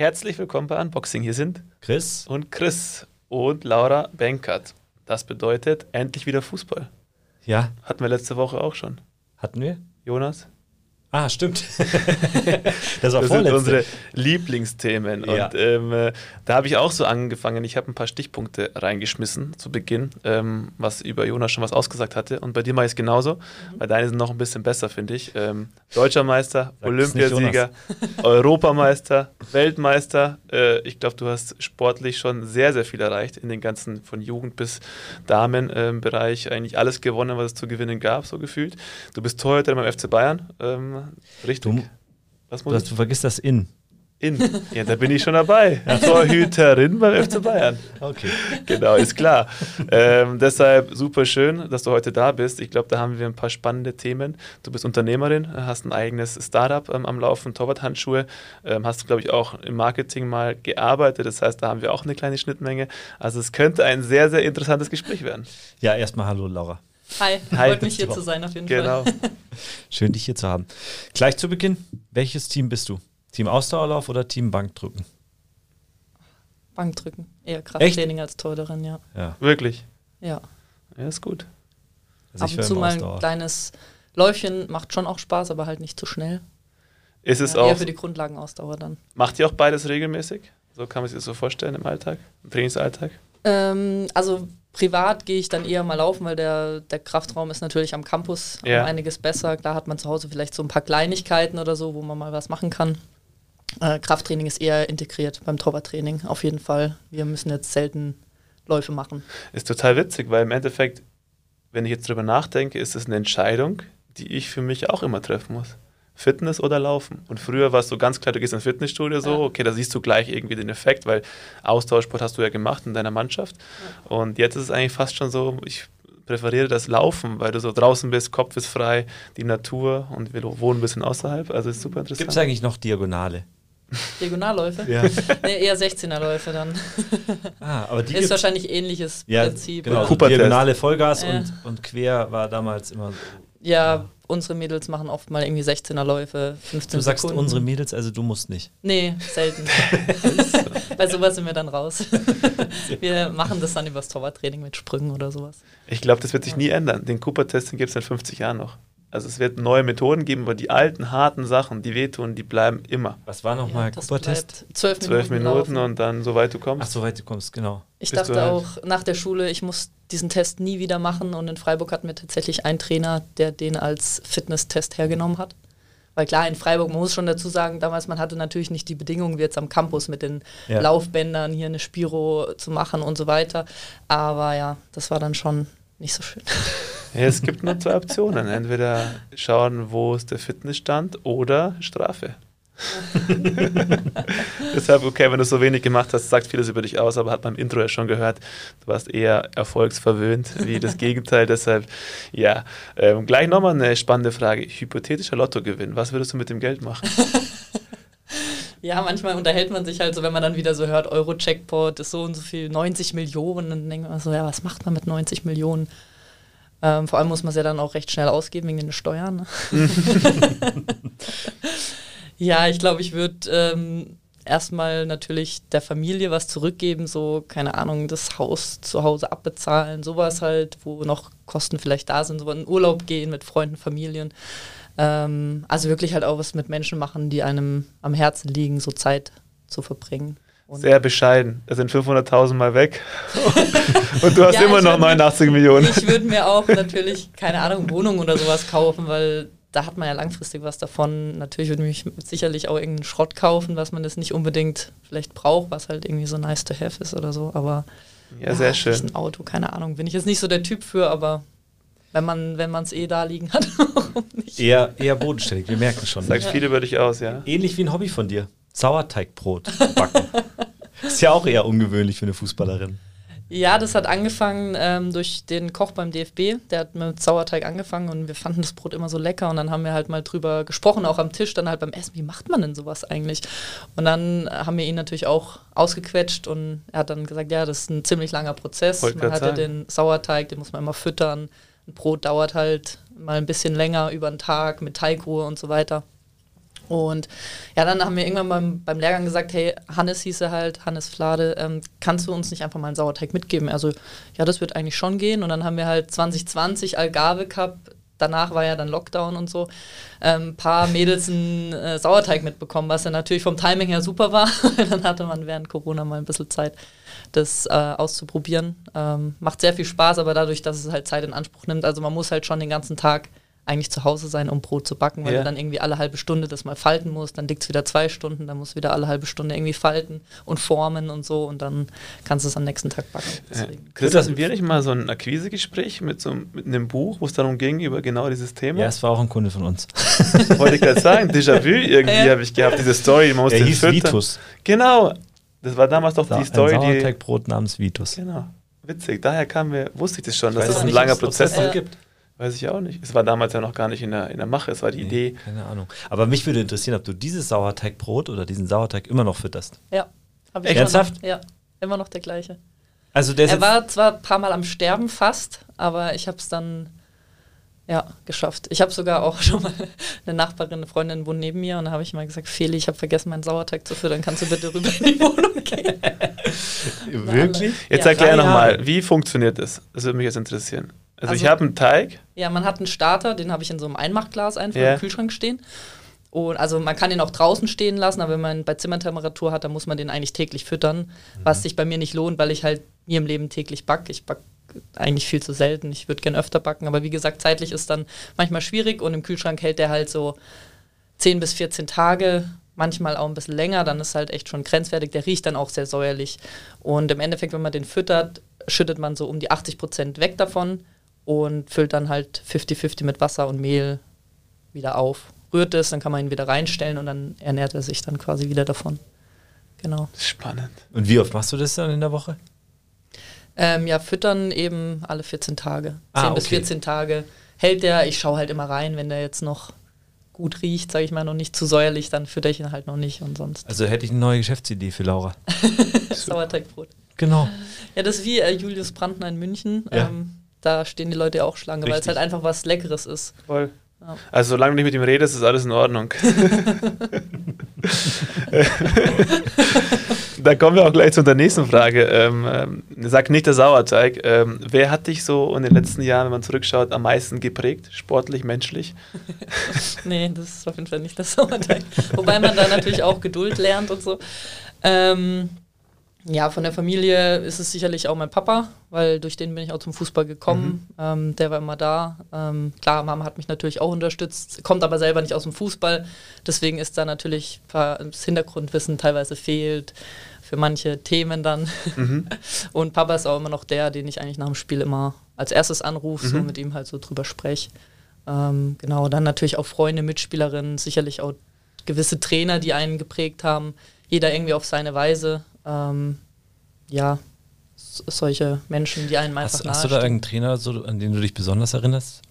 herzlich willkommen bei Unboxing. Hier sind Chris und Chris und Laura Benkert. Das bedeutet endlich wieder Fußball. Ja. Hatten wir letzte Woche auch schon. Hatten wir? Jonas? Ah, stimmt. das war das sind unsere Lieblingsthemen. Ja. Und ähm, äh, da habe ich auch so angefangen. Ich habe ein paar Stichpunkte reingeschmissen zu Beginn, ähm, was über Jonas schon was ausgesagt hatte. Und bei dir mache ich es genauso, weil deine sind noch ein bisschen besser, finde ich. Ähm, Deutscher Meister, Sag Olympiasieger, Europameister, Weltmeister. Äh, ich glaube, du hast sportlich schon sehr, sehr viel erreicht in den ganzen von Jugend bis Damenbereich. Ähm, Eigentlich alles gewonnen, was es zu gewinnen gab, so gefühlt. Du bist Torhüter beim FC Bayern richtig. Du, Was muss du vergisst das In. In. Ja, da bin ich schon dabei. Torhüterin beim FC Bayern. Okay. Genau, ist klar. Ähm, deshalb super schön, dass du heute da bist. Ich glaube, da haben wir ein paar spannende Themen. Du bist Unternehmerin, hast ein eigenes Startup ähm, am Laufen, Torwart-Handschuhe. Ähm, hast, glaube ich, auch im Marketing mal gearbeitet. Das heißt, da haben wir auch eine kleine Schnittmenge. Also es könnte ein sehr, sehr interessantes Gespräch werden. Ja, erstmal hallo, Laura. Hi, freut mich hier zu sein auf jeden genau. Fall. Schön, dich hier zu haben. Gleich zu Beginn, welches Team bist du? Team Ausdauerlauf oder Team Bankdrücken? Bankdrücken. Eher Krafttraining Echt? als Torderin, ja. ja. Wirklich? Ja. Ja, ist gut. Also Ab und zu mal ein kleines Läufchen macht schon auch Spaß, aber halt nicht zu schnell. Ist es ja, auch. Eher für die Grundlagenausdauer dann. Macht ihr auch beides regelmäßig? So kann man sich das so vorstellen im Alltag, im Trainingsalltag? Ähm, also privat gehe ich dann eher mal laufen, weil der, der Kraftraum ist natürlich am Campus ja. um einiges besser. Da hat man zu Hause vielleicht so ein paar Kleinigkeiten oder so, wo man mal was machen kann. Äh, Krafttraining ist eher integriert beim Torwarttraining, auf jeden Fall. Wir müssen jetzt selten Läufe machen. Ist total witzig, weil im Endeffekt, wenn ich jetzt drüber nachdenke, ist es eine Entscheidung, die ich für mich auch immer treffen muss. Fitness oder Laufen. Und früher war es so ganz klar, du gehst ins Fitnessstudio so, okay, da siehst du gleich irgendwie den Effekt, weil Austauschsport hast du ja gemacht in deiner Mannschaft. Und jetzt ist es eigentlich fast schon so, ich präferiere das Laufen, weil du so draußen bist, Kopf ist frei, die Natur und wir wohnen ein bisschen außerhalb. Also ist super interessant. Gibt es eigentlich noch Diagonale? Diagonalläufe? Ja. nee, eher 16er-Läufe dann. Ah, aber die ist wahrscheinlich ähnliches ja, Prinzip. Genau, Diagonale Vollgas ja. und, und quer war damals immer so. Ja, unsere Mädels machen oft mal irgendwie 16er Läufe, 15 Du sagst Sekunden. unsere Mädels, also du musst nicht. Nee, selten. Bei sowas sind wir dann raus. wir machen das dann übers Torwarttraining mit Sprüngen oder sowas. Ich glaube, das wird sich nie ändern. Den Cooper-Test gibt es in 50 Jahren noch. Also es wird neue Methoden geben, aber die alten, harten Sachen, die wehtun, die bleiben immer. Was war nochmal ja, Cooper-Test? Zwölf Minuten, Zwölf Minuten und dann soweit du kommst. Ach, soweit du kommst, genau. Ich Bist dachte halt auch nach der Schule, ich muss diesen Test nie wieder machen und in Freiburg hatten wir tatsächlich einen Trainer, der den als Fitnesstest hergenommen hat. Weil klar, in Freiburg, man muss schon dazu sagen, damals man hatte natürlich nicht die Bedingungen wie jetzt am Campus mit den ja. Laufbändern, hier eine Spiro zu machen und so weiter. Aber ja, das war dann schon nicht so schön. Ja, es gibt nur zwei Optionen. Entweder schauen, wo ist der Fitnessstand oder Strafe. Deshalb, okay, wenn du so wenig gemacht hast, sagt vieles über dich aus, aber hat man im Intro ja schon gehört, du warst eher erfolgsverwöhnt, wie das Gegenteil. Deshalb, ja. Ähm, gleich nochmal eine spannende Frage. Hypothetischer Lottogewinn, was würdest du mit dem Geld machen? Ja, manchmal unterhält man sich halt so, wenn man dann wieder so hört, Euro-Checkpot ist so und so viel, 90 Millionen, dann denkt man so, ja, was macht man mit 90 Millionen? Ähm, vor allem muss man es ja dann auch recht schnell ausgeben wegen den Steuern. Ne? ja, ich glaube, ich würde ähm, erstmal natürlich der Familie was zurückgeben, so, keine Ahnung, das Haus zu Hause abbezahlen, sowas halt, wo noch Kosten vielleicht da sind, so in Urlaub gehen mit Freunden, Familien. Ähm, also wirklich halt auch was mit Menschen machen, die einem am Herzen liegen, so Zeit zu verbringen. Und Sehr bescheiden. Das sind 500.000 Mal weg. und du hast ja, immer noch 89 Millionen. Ich würde mir auch natürlich, keine Ahnung, Wohnung oder sowas kaufen, weil da hat man ja langfristig was davon. Natürlich würde ich sicherlich auch irgendeinen Schrott kaufen, was man das nicht unbedingt vielleicht braucht, was halt irgendwie so nice to have ist oder so. Aber ja, sehr schön. Ein Auto, keine Ahnung. Bin ich jetzt nicht so der Typ für, aber wenn man wenn es eh da liegen hat, warum nicht? Eher, eher bodenständig, wir merken schon. Sagt ja. viel über dich aus, ja. Ähnlich wie ein Hobby von dir. Sauerteigbrot backen. ist ja auch eher ungewöhnlich für eine Fußballerin. Ja, das hat angefangen ähm, durch den Koch beim DFB. Der hat mit Sauerteig angefangen und wir fanden das Brot immer so lecker. Und dann haben wir halt mal drüber gesprochen, auch am Tisch, dann halt beim Essen, wie macht man denn sowas eigentlich? Und dann haben wir ihn natürlich auch ausgequetscht und er hat dann gesagt, ja, das ist ein ziemlich langer Prozess. Wollt man hat ja den Sauerteig, den muss man immer füttern. Ein Brot dauert halt mal ein bisschen länger über den Tag mit Teigruhe und so weiter. Und ja, dann haben wir irgendwann beim, beim Lehrgang gesagt, hey, Hannes hieß er halt, Hannes Flade, ähm, kannst du uns nicht einfach mal einen Sauerteig mitgeben? Also, ja, das wird eigentlich schon gehen. Und dann haben wir halt 2020 Algarve Cup, danach war ja dann Lockdown und so, ein ähm, paar Mädels einen äh, Sauerteig mitbekommen, was ja natürlich vom Timing her super war. dann hatte man während Corona mal ein bisschen Zeit, das äh, auszuprobieren. Ähm, macht sehr viel Spaß, aber dadurch, dass es halt Zeit in Anspruch nimmt, also man muss halt schon den ganzen Tag eigentlich zu Hause sein, um Brot zu backen, weil ja. du dann irgendwie alle halbe Stunde das mal falten musst, dann liegt es wieder zwei Stunden, dann musst du wieder alle halbe Stunde irgendwie falten und formen und so und dann kannst du es am nächsten Tag backen. Äh, Chris, hatten wir nicht mal so ein Akquisegespräch mit so mit einem Buch, wo es darum ging, über genau dieses Thema? Ja, es war auch ein Kunde von uns. Wollte ich gerade sagen, Déjà-vu irgendwie ja. habe ich gehabt, diese Story, man muss Er hieß Vitus. Genau, das war damals doch Sa die Story, ein Sauerteigbrot namens Vitus. Genau, witzig, daher kam mir, wusste ich das schon, dass es das ein langer Prozess gibt. Weiß ich auch nicht. Es war damals ja noch gar nicht in der, in der Mache, es war die nee, Idee. Keine Ahnung. Aber mich würde interessieren, ob du dieses Sauerteigbrot oder diesen Sauerteig immer noch fütterst. Ja. Hab ich Ernsthaft? Noch, ja, immer noch der gleiche. Also der er war zwar ein paar Mal am Sterben fast, aber ich habe es dann ja, geschafft. Ich habe sogar auch schon mal eine Nachbarin, eine Freundin wohnt neben mir und da habe ich mal gesagt, Feli, ich habe vergessen, meinen Sauerteig zu füttern, kannst du bitte rüber in die Wohnung gehen? Wirklich? Jetzt ja, erklär nochmal, wie funktioniert das? Das würde mich jetzt interessieren. Also, also ich habe einen Teig. Ja, man hat einen Starter, den habe ich in so einem Einmachglas einfach yeah. im Kühlschrank stehen. Und also man kann den auch draußen stehen lassen, aber wenn man bei Zimmertemperatur hat, dann muss man den eigentlich täglich füttern, mhm. was sich bei mir nicht lohnt, weil ich halt mir im Leben täglich backe. Ich backe eigentlich viel zu selten. Ich würde gerne öfter backen, aber wie gesagt, zeitlich ist dann manchmal schwierig und im Kühlschrank hält der halt so 10 bis 14 Tage, manchmal auch ein bisschen länger, dann ist halt echt schon grenzwertig. Der riecht dann auch sehr säuerlich. Und im Endeffekt, wenn man den füttert, schüttet man so um die 80 Prozent weg davon und füllt dann halt 50-50 mit Wasser und Mehl wieder auf. Rührt es, dann kann man ihn wieder reinstellen und dann ernährt er sich dann quasi wieder davon. Genau. Spannend. Und wie oft machst du das dann in der Woche? Ähm, ja, füttern eben alle 14 Tage. 10 ah, okay. bis 14 Tage hält der. Ich schaue halt immer rein, wenn der jetzt noch gut riecht, sage ich mal, noch nicht zu säuerlich, dann fütter ich ihn halt noch nicht und sonst. Also hätte ich eine neue Geschäftsidee für Laura. Sauerteigbrot. Genau. Ja, das ist wie äh, Julius Brandner in München. Ja. Ähm, da stehen die Leute ja auch Schlange, weil es halt einfach was Leckeres ist. Voll. Ja. Also solange du nicht mit ihm redest, ist alles in Ordnung. da kommen wir auch gleich zu der nächsten Frage. Ähm, ähm, sag nicht der Sauerteig. Ähm, wer hat dich so in den letzten Jahren, wenn man zurückschaut, am meisten geprägt? Sportlich, menschlich? nee, das ist auf jeden Fall nicht der Sauerteig. Wobei man da natürlich auch Geduld lernt und so. Ähm, ja, von der Familie ist es sicherlich auch mein Papa, weil durch den bin ich auch zum Fußball gekommen. Mhm. Ähm, der war immer da. Ähm, klar, Mama hat mich natürlich auch unterstützt, kommt aber selber nicht aus dem Fußball. Deswegen ist da natürlich das Hintergrundwissen teilweise fehlt für manche Themen dann. Mhm. Und Papa ist auch immer noch der, den ich eigentlich nach dem Spiel immer als erstes anrufe, mhm. so mit ihm halt so drüber spreche. Ähm, genau, dann natürlich auch Freunde, Mitspielerinnen, sicherlich auch gewisse Trainer, die einen geprägt haben. Jeder irgendwie auf seine Weise ähm, ja, solche Menschen, die einen einfach Hast, hast du da irgendeinen Trainer, so, an den du dich besonders erinnerst?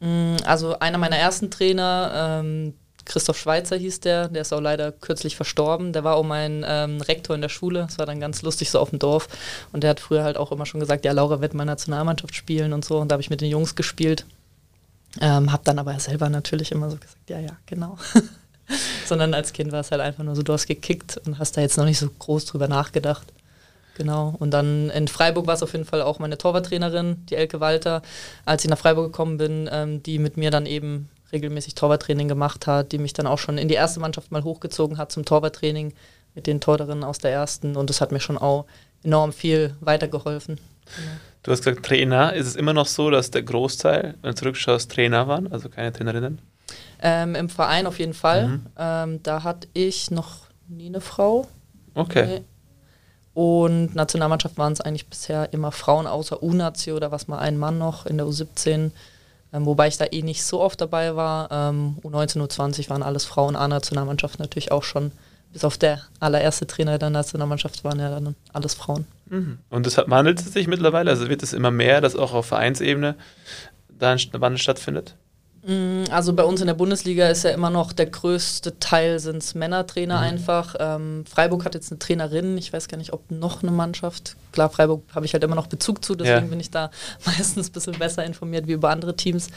Mm, also einer meiner ersten Trainer, ähm, Christoph Schweizer hieß der, der ist auch leider kürzlich verstorben. Der war auch mein ähm, Rektor in der Schule. Das war dann ganz lustig so auf dem Dorf. Und der hat früher halt auch immer schon gesagt, ja, Laura wird mal Nationalmannschaft spielen und so. Und da habe ich mit den Jungs gespielt. Ähm, hab dann aber selber natürlich immer so gesagt, ja, ja, genau. sondern als Kind war es halt einfach nur so, du hast gekickt und hast da jetzt noch nicht so groß drüber nachgedacht. Genau. Und dann in Freiburg war es auf jeden Fall auch meine Torwarttrainerin, die Elke Walter, als ich nach Freiburg gekommen bin, ähm, die mit mir dann eben regelmäßig Torwarttraining gemacht hat, die mich dann auch schon in die erste Mannschaft mal hochgezogen hat zum Torwarttraining mit den Torerinnen aus der ersten. Und das hat mir schon auch enorm viel weitergeholfen. Genau. Du hast gesagt, Trainer. Ist es immer noch so, dass der Großteil, wenn du zurückschaust, Trainer waren, also keine Trainerinnen? Ähm, Im Verein auf jeden Fall. Mhm. Ähm, da hatte ich noch nie eine Frau. Okay. Nee. Und Nationalmannschaft waren es eigentlich bisher immer Frauen, außer U-Nazi oder was mal ein Mann noch in der U17. Ähm, wobei ich da eh nicht so oft dabei war. Ähm, U19, U20 waren alles Frauen, A-Nationalmannschaft natürlich auch schon. Bis auf der allererste Trainer der Nationalmannschaft waren ja dann alles Frauen. Mhm. Und das wandelt es sich mittlerweile? Also wird es immer mehr, dass auch auf Vereinsebene da ein Wandel stattfindet? Mm, also bei uns in der Bundesliga ist ja immer noch der größte Teil sind Männertrainer mhm. einfach. Ähm, Freiburg hat jetzt eine Trainerin, ich weiß gar nicht, ob noch eine Mannschaft. Klar, Freiburg habe ich halt immer noch Bezug zu, deswegen ja. bin ich da meistens ein bisschen besser informiert wie über andere Teams.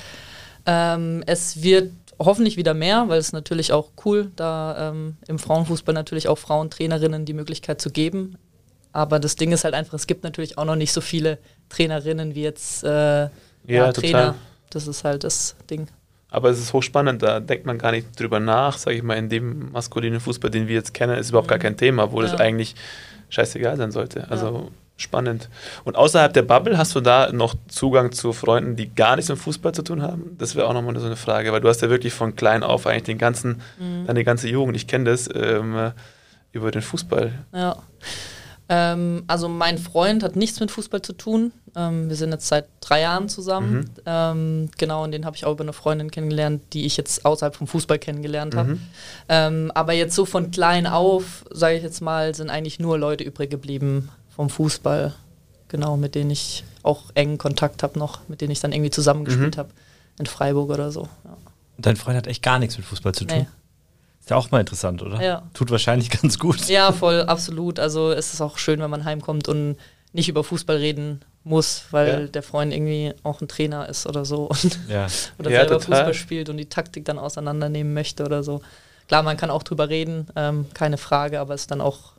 Ähm, es wird hoffentlich wieder mehr, weil es natürlich auch cool, da ähm, im Frauenfußball natürlich auch Frauentrainerinnen die Möglichkeit zu geben. Aber das Ding ist halt einfach, es gibt natürlich auch noch nicht so viele Trainerinnen wie jetzt äh, ja, ja, Trainer. Total. Das ist halt das Ding. Aber es ist hochspannend, da denkt man gar nicht drüber nach, sage ich mal, in dem maskulinen Fußball, den wir jetzt kennen, ist überhaupt mhm. gar kein Thema, wo ja. das eigentlich scheißegal sein sollte. Also ja. spannend. Und außerhalb der Bubble hast du da noch Zugang zu Freunden, die gar nichts mit Fußball zu tun haben? Das wäre auch nochmal so eine Frage, weil du hast ja wirklich von klein auf eigentlich den ganzen, mhm. deine ganze Jugend, ich kenne das, ähm, über den Fußball. Ja. Ähm, also mein Freund hat nichts mit Fußball zu tun. Ähm, wir sind jetzt seit drei Jahren zusammen. Mhm. Ähm, genau, und den habe ich auch über eine Freundin kennengelernt, die ich jetzt außerhalb vom Fußball kennengelernt habe. Mhm. Ähm, aber jetzt so von klein auf, sage ich jetzt mal, sind eigentlich nur Leute übrig geblieben vom Fußball. Genau, mit denen ich auch engen Kontakt habe noch, mit denen ich dann irgendwie zusammengespielt mhm. habe in Freiburg oder so. Ja. Dein Freund hat echt gar nichts mit Fußball zu tun? Nee. Ist ja auch mal interessant, oder? Ja. Tut wahrscheinlich ganz gut. Ja, voll, absolut. Also es ist auch schön, wenn man heimkommt und nicht über Fußball reden muss, weil ja. der Freund irgendwie auch ein Trainer ist oder so und ja. oder ja, selber total. Fußball spielt und die Taktik dann auseinandernehmen möchte oder so. Klar, man kann auch drüber reden, ähm, keine Frage, aber es ist dann auch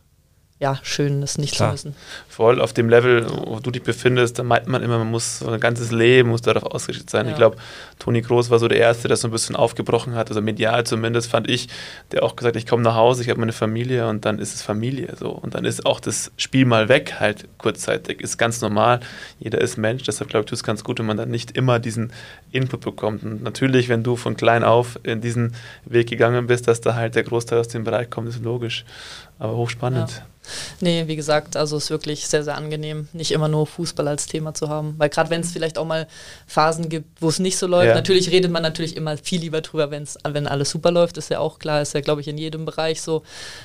ja, schön, das nicht Klar. zu müssen. Voll auf dem Level, wo du dich befindest, da meint man immer, man muss so ein ganzes Leben muss darauf ausgerichtet sein. Ja. Ich glaube, Toni Groß war so der Erste, der so ein bisschen aufgebrochen hat, also medial zumindest, fand ich, der auch gesagt, ich komme nach Hause, ich habe meine Familie und dann ist es Familie so. Und dann ist auch das Spiel mal weg, halt kurzzeitig, ist ganz normal. Jeder ist Mensch, deshalb glaube ich, tut es ganz gut, wenn man dann nicht immer diesen Input bekommt. Und natürlich, wenn du von klein auf in diesen Weg gegangen bist, dass da halt der Großteil aus dem Bereich kommt, ist logisch. Aber hochspannend. Ja. Nee, wie gesagt, also es ist wirklich sehr, sehr angenehm, nicht immer nur Fußball als Thema zu haben. Weil gerade wenn es vielleicht auch mal Phasen gibt, wo es nicht so läuft, ja. natürlich redet man natürlich immer viel lieber drüber, wenn's, wenn alles super läuft, ist ja auch klar, ist ja, glaube ich, in jedem Bereich so.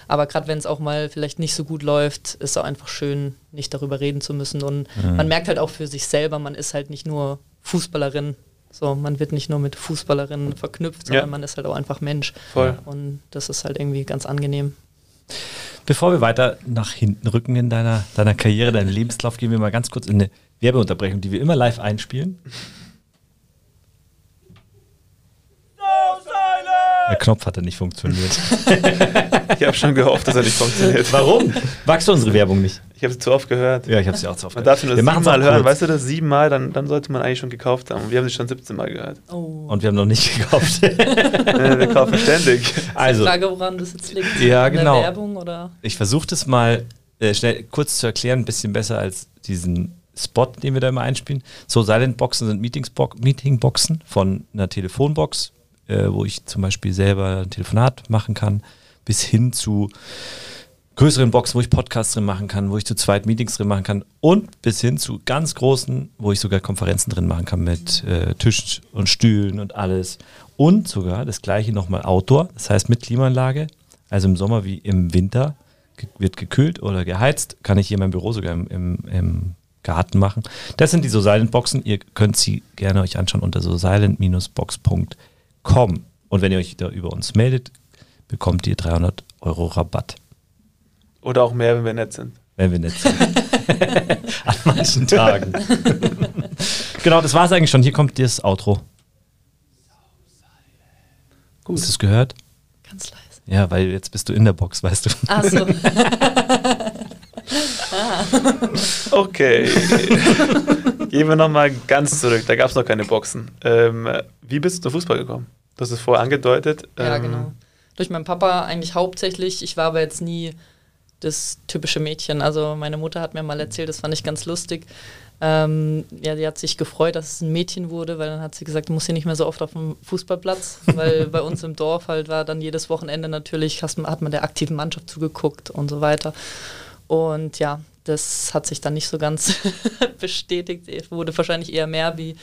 Aber gerade wenn es auch mal vielleicht nicht so gut läuft, ist es auch einfach schön, nicht darüber reden zu müssen. Und mhm. man merkt halt auch für sich selber, man ist halt nicht nur Fußballerin, so, man wird nicht nur mit Fußballerinnen verknüpft, sondern ja. man ist halt auch einfach Mensch. Voll. Und das ist halt irgendwie ganz angenehm. Bevor wir weiter nach hinten rücken in deiner, deiner Karriere, deinem Lebenslauf, gehen wir mal ganz kurz in eine Werbeunterbrechung, die wir immer live einspielen. Der Knopf hat nicht funktioniert. ich habe schon gehofft, dass er nicht funktioniert. Warum? Magst du unsere Werbung nicht? Ich habe sie zu oft gehört. Ja, ich habe sie auch zu oft man gehört. Man darf sie nur siebenmal hören. Weißt du das? Siebenmal, dann, dann sollte man eigentlich schon gekauft haben. Und wir haben sie schon 17 Mal gehört. Oh. Und wir haben noch nicht gekauft. wir kaufen ständig. Also, Frage, woran das jetzt liegt. Ja, genau. Werbung, oder? Ich versuche das mal äh, schnell kurz zu erklären, ein bisschen besser als diesen Spot, den wir da immer einspielen. So, Silent-Boxen sind Meetingboxen von einer Telefonbox äh, wo ich zum Beispiel selber ein Telefonat machen kann, bis hin zu größeren Boxen, wo ich Podcasts drin machen kann, wo ich zu zweit Meetings drin machen kann und bis hin zu ganz großen, wo ich sogar Konferenzen drin machen kann mit äh, Tischen und Stühlen und alles. Und sogar das gleiche nochmal Outdoor, das heißt mit Klimaanlage, also im Sommer wie im Winter wird gekühlt oder geheizt, kann ich hier in meinem Büro sogar im, im, im Garten machen. Das sind die So Silent Boxen. Ihr könnt sie gerne euch anschauen unter so silent-box.de com. Und wenn ihr euch da über uns meldet, bekommt ihr 300 Euro Rabatt. Oder auch mehr, wenn wir nett sind. Wenn wir nett sind. An manchen Tagen. genau, das war es eigentlich schon. Hier kommt das Outro. Gut. Hast du es gehört? Ganz leise. Ja, weil jetzt bist du in der Box, weißt du. Ach so. Okay. Gehen wir nochmal ganz zurück. Da gab es noch keine Boxen. Ähm, wie bist du zu Fußball gekommen? Du hast es vorher angedeutet. Ja, ähm, genau. Durch meinen Papa eigentlich hauptsächlich. Ich war aber jetzt nie das typische Mädchen. Also meine Mutter hat mir mal erzählt, das fand ich ganz lustig. Ähm, ja, die hat sich gefreut, dass es ein Mädchen wurde, weil dann hat sie gesagt, du musst hier nicht mehr so oft auf dem Fußballplatz, weil bei uns im Dorf halt war dann jedes Wochenende natürlich, hat man der aktiven Mannschaft zugeguckt und so weiter. Und ja, das hat sich dann nicht so ganz bestätigt. Es wurde wahrscheinlich eher mehr wie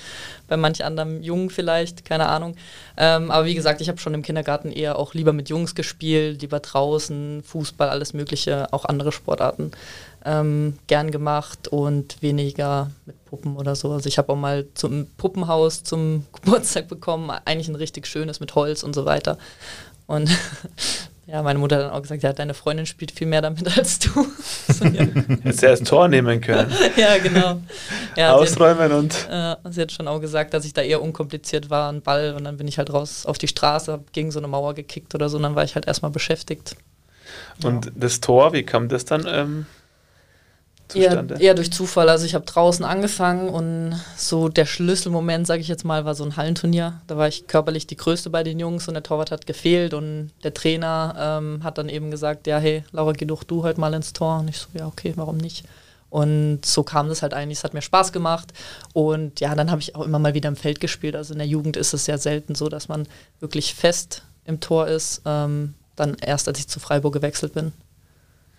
bei manch anderem Jungen vielleicht, keine Ahnung. Ähm, aber wie gesagt, ich habe schon im Kindergarten eher auch lieber mit Jungs gespielt, lieber draußen, Fußball, alles Mögliche, auch andere Sportarten ähm, gern gemacht und weniger mit Puppen oder so. Also ich habe auch mal zum Puppenhaus zum Geburtstag bekommen, eigentlich ein richtig schönes mit Holz und so weiter. Und ja, meine Mutter hat dann auch gesagt, ja, deine Freundin spielt viel mehr damit als du. so, ja. Hättest du erst Tor nehmen können. ja, genau. ja, ausräumen und. Äh, sie hat schon auch gesagt, dass ich da eher unkompliziert war, ein Ball und dann bin ich halt raus auf die Straße, hab gegen so eine Mauer gekickt oder so und dann war ich halt erstmal beschäftigt. Und ja. das Tor, wie kam das dann? Ähm Zustande? Eher, eher durch Zufall. Also ich habe draußen angefangen und so der Schlüsselmoment, sage ich jetzt mal, war so ein Hallenturnier. Da war ich körperlich die Größte bei den Jungs und der Torwart hat gefehlt und der Trainer ähm, hat dann eben gesagt, ja hey, Laura, geh doch du heute mal ins Tor. Und ich so, ja okay, warum nicht? Und so kam das halt eigentlich. Es hat mir Spaß gemacht. Und ja, dann habe ich auch immer mal wieder im Feld gespielt. Also in der Jugend ist es ja selten so, dass man wirklich fest im Tor ist. Ähm, dann erst, als ich zu Freiburg gewechselt bin.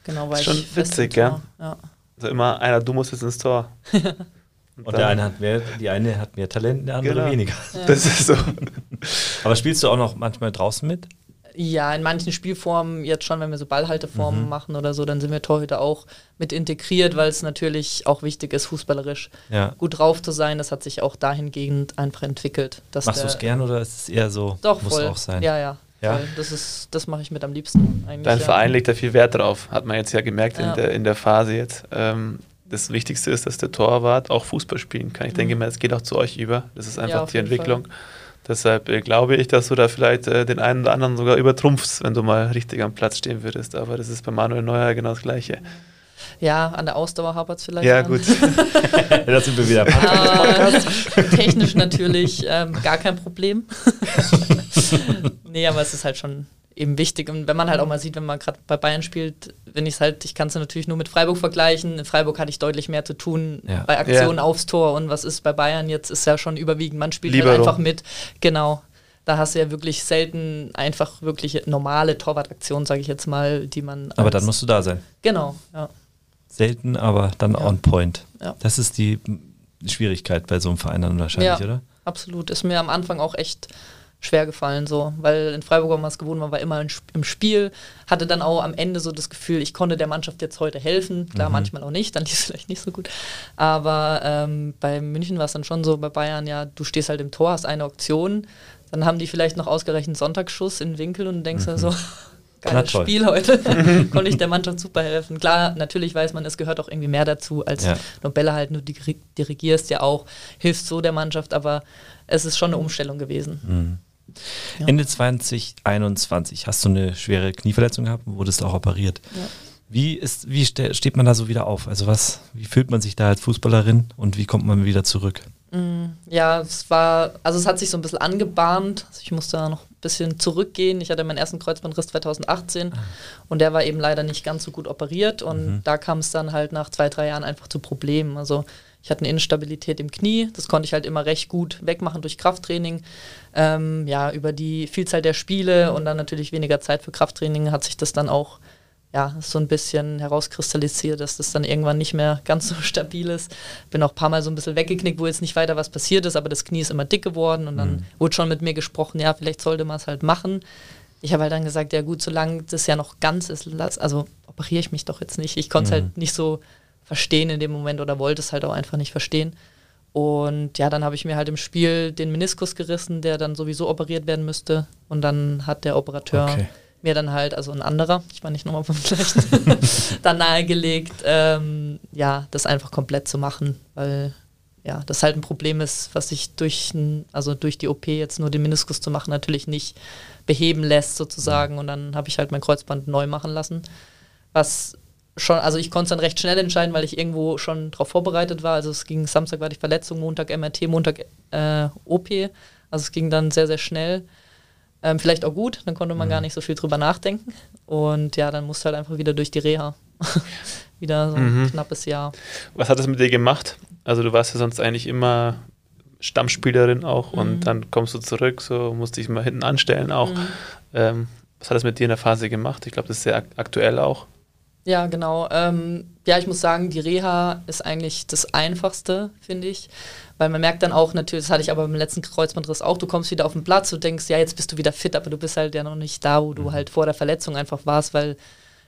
Genau, weil schon ich witzig, ja. ja. Also immer einer, du musst jetzt ins Tor. Und, Und der eine hat mehr, die eine hat mehr Talent, der andere genau. weniger. Ja. Das ist so. Aber spielst du auch noch manchmal draußen mit? Ja, in manchen Spielformen, jetzt schon, wenn wir so Ballhalteformen mhm. machen oder so, dann sind wir Torhüter auch mit integriert, weil es natürlich auch wichtig ist, fußballerisch ja. gut drauf zu sein. Das hat sich auch dahingehend einfach entwickelt. Machst du es gern oder ist es eher so? Doch, muss voll. auch sein. Ja, ja. Ja. Das, ist, das mache ich mit am liebsten. Eigentlich, Dein ja. Verein legt da viel Wert drauf, hat man jetzt ja gemerkt ja. In, der, in der Phase jetzt. Ähm, das Wichtigste ist, dass der Torwart auch Fußball spielen kann. Ich mhm. denke mal, es geht auch zu euch über. Das ist einfach die Entwicklung. Fall. Deshalb äh, glaube ich, dass du da vielleicht äh, den einen oder anderen sogar übertrumpfst, wenn du mal richtig am Platz stehen würdest. Aber das ist bei Manuel Neuer genau das Gleiche. Mhm. Ja, an der Ausdauer hapert es vielleicht. Ja, an. gut. da sind wir wieder. Äh, technisch natürlich ähm, gar kein Problem. nee, aber es ist halt schon eben wichtig. Und wenn man halt auch mal sieht, wenn man gerade bei Bayern spielt, wenn ich es halt, ich kann es natürlich nur mit Freiburg vergleichen. In Freiburg hatte ich deutlich mehr zu tun ja. bei Aktionen ja. aufs Tor. Und was ist bei Bayern jetzt, ist ja schon überwiegend, man spielt halt einfach mit. Genau. Da hast du ja wirklich selten einfach wirklich normale Torwartaktionen, sage ich jetzt mal, die man. Aber dann musst du da sein. Genau, ja selten, aber dann ja. on point. Ja. Das ist die Schwierigkeit bei so einem Verein dann wahrscheinlich, ja, oder? Absolut. Ist mir am Anfang auch echt schwer gefallen, so, weil in Freiburg war man es gewohnt, man war immer im Spiel, hatte dann auch am Ende so das Gefühl, ich konnte der Mannschaft jetzt heute helfen. Klar, mhm. manchmal auch nicht, dann lief es vielleicht nicht so gut. Aber ähm, bei München war es dann schon so, bei Bayern, ja, du stehst halt im Tor, hast eine Option, dann haben die vielleicht noch ausgerechnet Sonntagsschuss in den Winkel und denkst mhm. so, geiles Spiel heute. Konnte ich der Mannschaft super helfen. Klar, natürlich weiß man, es gehört auch irgendwie mehr dazu, als ja. nur Bälle halt nur dirigierst ja auch, hilfst so der Mannschaft, aber es ist schon eine Umstellung gewesen. Mhm. Ja. Ende 2021 hast du eine schwere Knieverletzung gehabt und wurdest auch operiert. Ja. Wie, ist, wie steht man da so wieder auf? Also was, wie fühlt man sich da als Fußballerin und wie kommt man wieder zurück? Mm, ja, es war, also es hat sich so ein bisschen angebahnt. Also ich musste da noch bisschen zurückgehen. Ich hatte meinen ersten Kreuzbandriss 2018 ah. und der war eben leider nicht ganz so gut operiert und mhm. da kam es dann halt nach zwei, drei Jahren einfach zu Problemen. Also ich hatte eine Instabilität im Knie, das konnte ich halt immer recht gut wegmachen durch Krafttraining. Ähm, ja, über die Vielzahl der Spiele und dann natürlich weniger Zeit für Krafttraining hat sich das dann auch ja, so ein bisschen herauskristallisiert, dass das dann irgendwann nicht mehr ganz so stabil ist. Bin auch ein paar Mal so ein bisschen weggeknickt, wo jetzt nicht weiter was passiert ist, aber das Knie ist immer dick geworden und dann mhm. wurde schon mit mir gesprochen, ja, vielleicht sollte man es halt machen. Ich habe halt dann gesagt, ja gut, solange das ja noch ganz ist, also operiere ich mich doch jetzt nicht. Ich konnte es halt mhm. halt nicht so verstehen in dem Moment oder wollte es halt auch einfach nicht verstehen. Und ja, dann habe ich mir halt im Spiel den Meniskus gerissen, der dann sowieso operiert werden müsste. Und dann hat der Operateur okay mir dann halt, also ein anderer, ich war nicht nochmal vom gleichen, dann nahegelegt, ähm, ja, das einfach komplett zu machen, weil ja, das halt ein Problem ist, was sich durch, also durch die OP jetzt nur den Meniskus zu machen natürlich nicht beheben lässt sozusagen und dann habe ich halt mein Kreuzband neu machen lassen, was schon, also ich konnte es dann recht schnell entscheiden, weil ich irgendwo schon darauf vorbereitet war, also es ging Samstag war die Verletzung, Montag MRT, Montag äh, OP, also es ging dann sehr, sehr schnell ähm, vielleicht auch gut, dann konnte man mhm. gar nicht so viel drüber nachdenken. Und ja, dann musste halt einfach wieder durch die Reha. wieder so ein mhm. knappes Jahr. Was hat das mit dir gemacht? Also du warst ja sonst eigentlich immer Stammspielerin auch mhm. und dann kommst du zurück, so musst dich mal hinten anstellen auch. Mhm. Ähm, was hat das mit dir in der Phase gemacht? Ich glaube, das ist sehr aktuell auch. Ja, genau. Ähm, ja, ich muss sagen, die Reha ist eigentlich das Einfachste, finde ich. Weil man merkt dann auch natürlich, das hatte ich aber beim letzten Kreuzbandriss auch, du kommst wieder auf den Platz, du denkst, ja, jetzt bist du wieder fit, aber du bist halt ja noch nicht da, wo du mhm. halt vor der Verletzung einfach warst, weil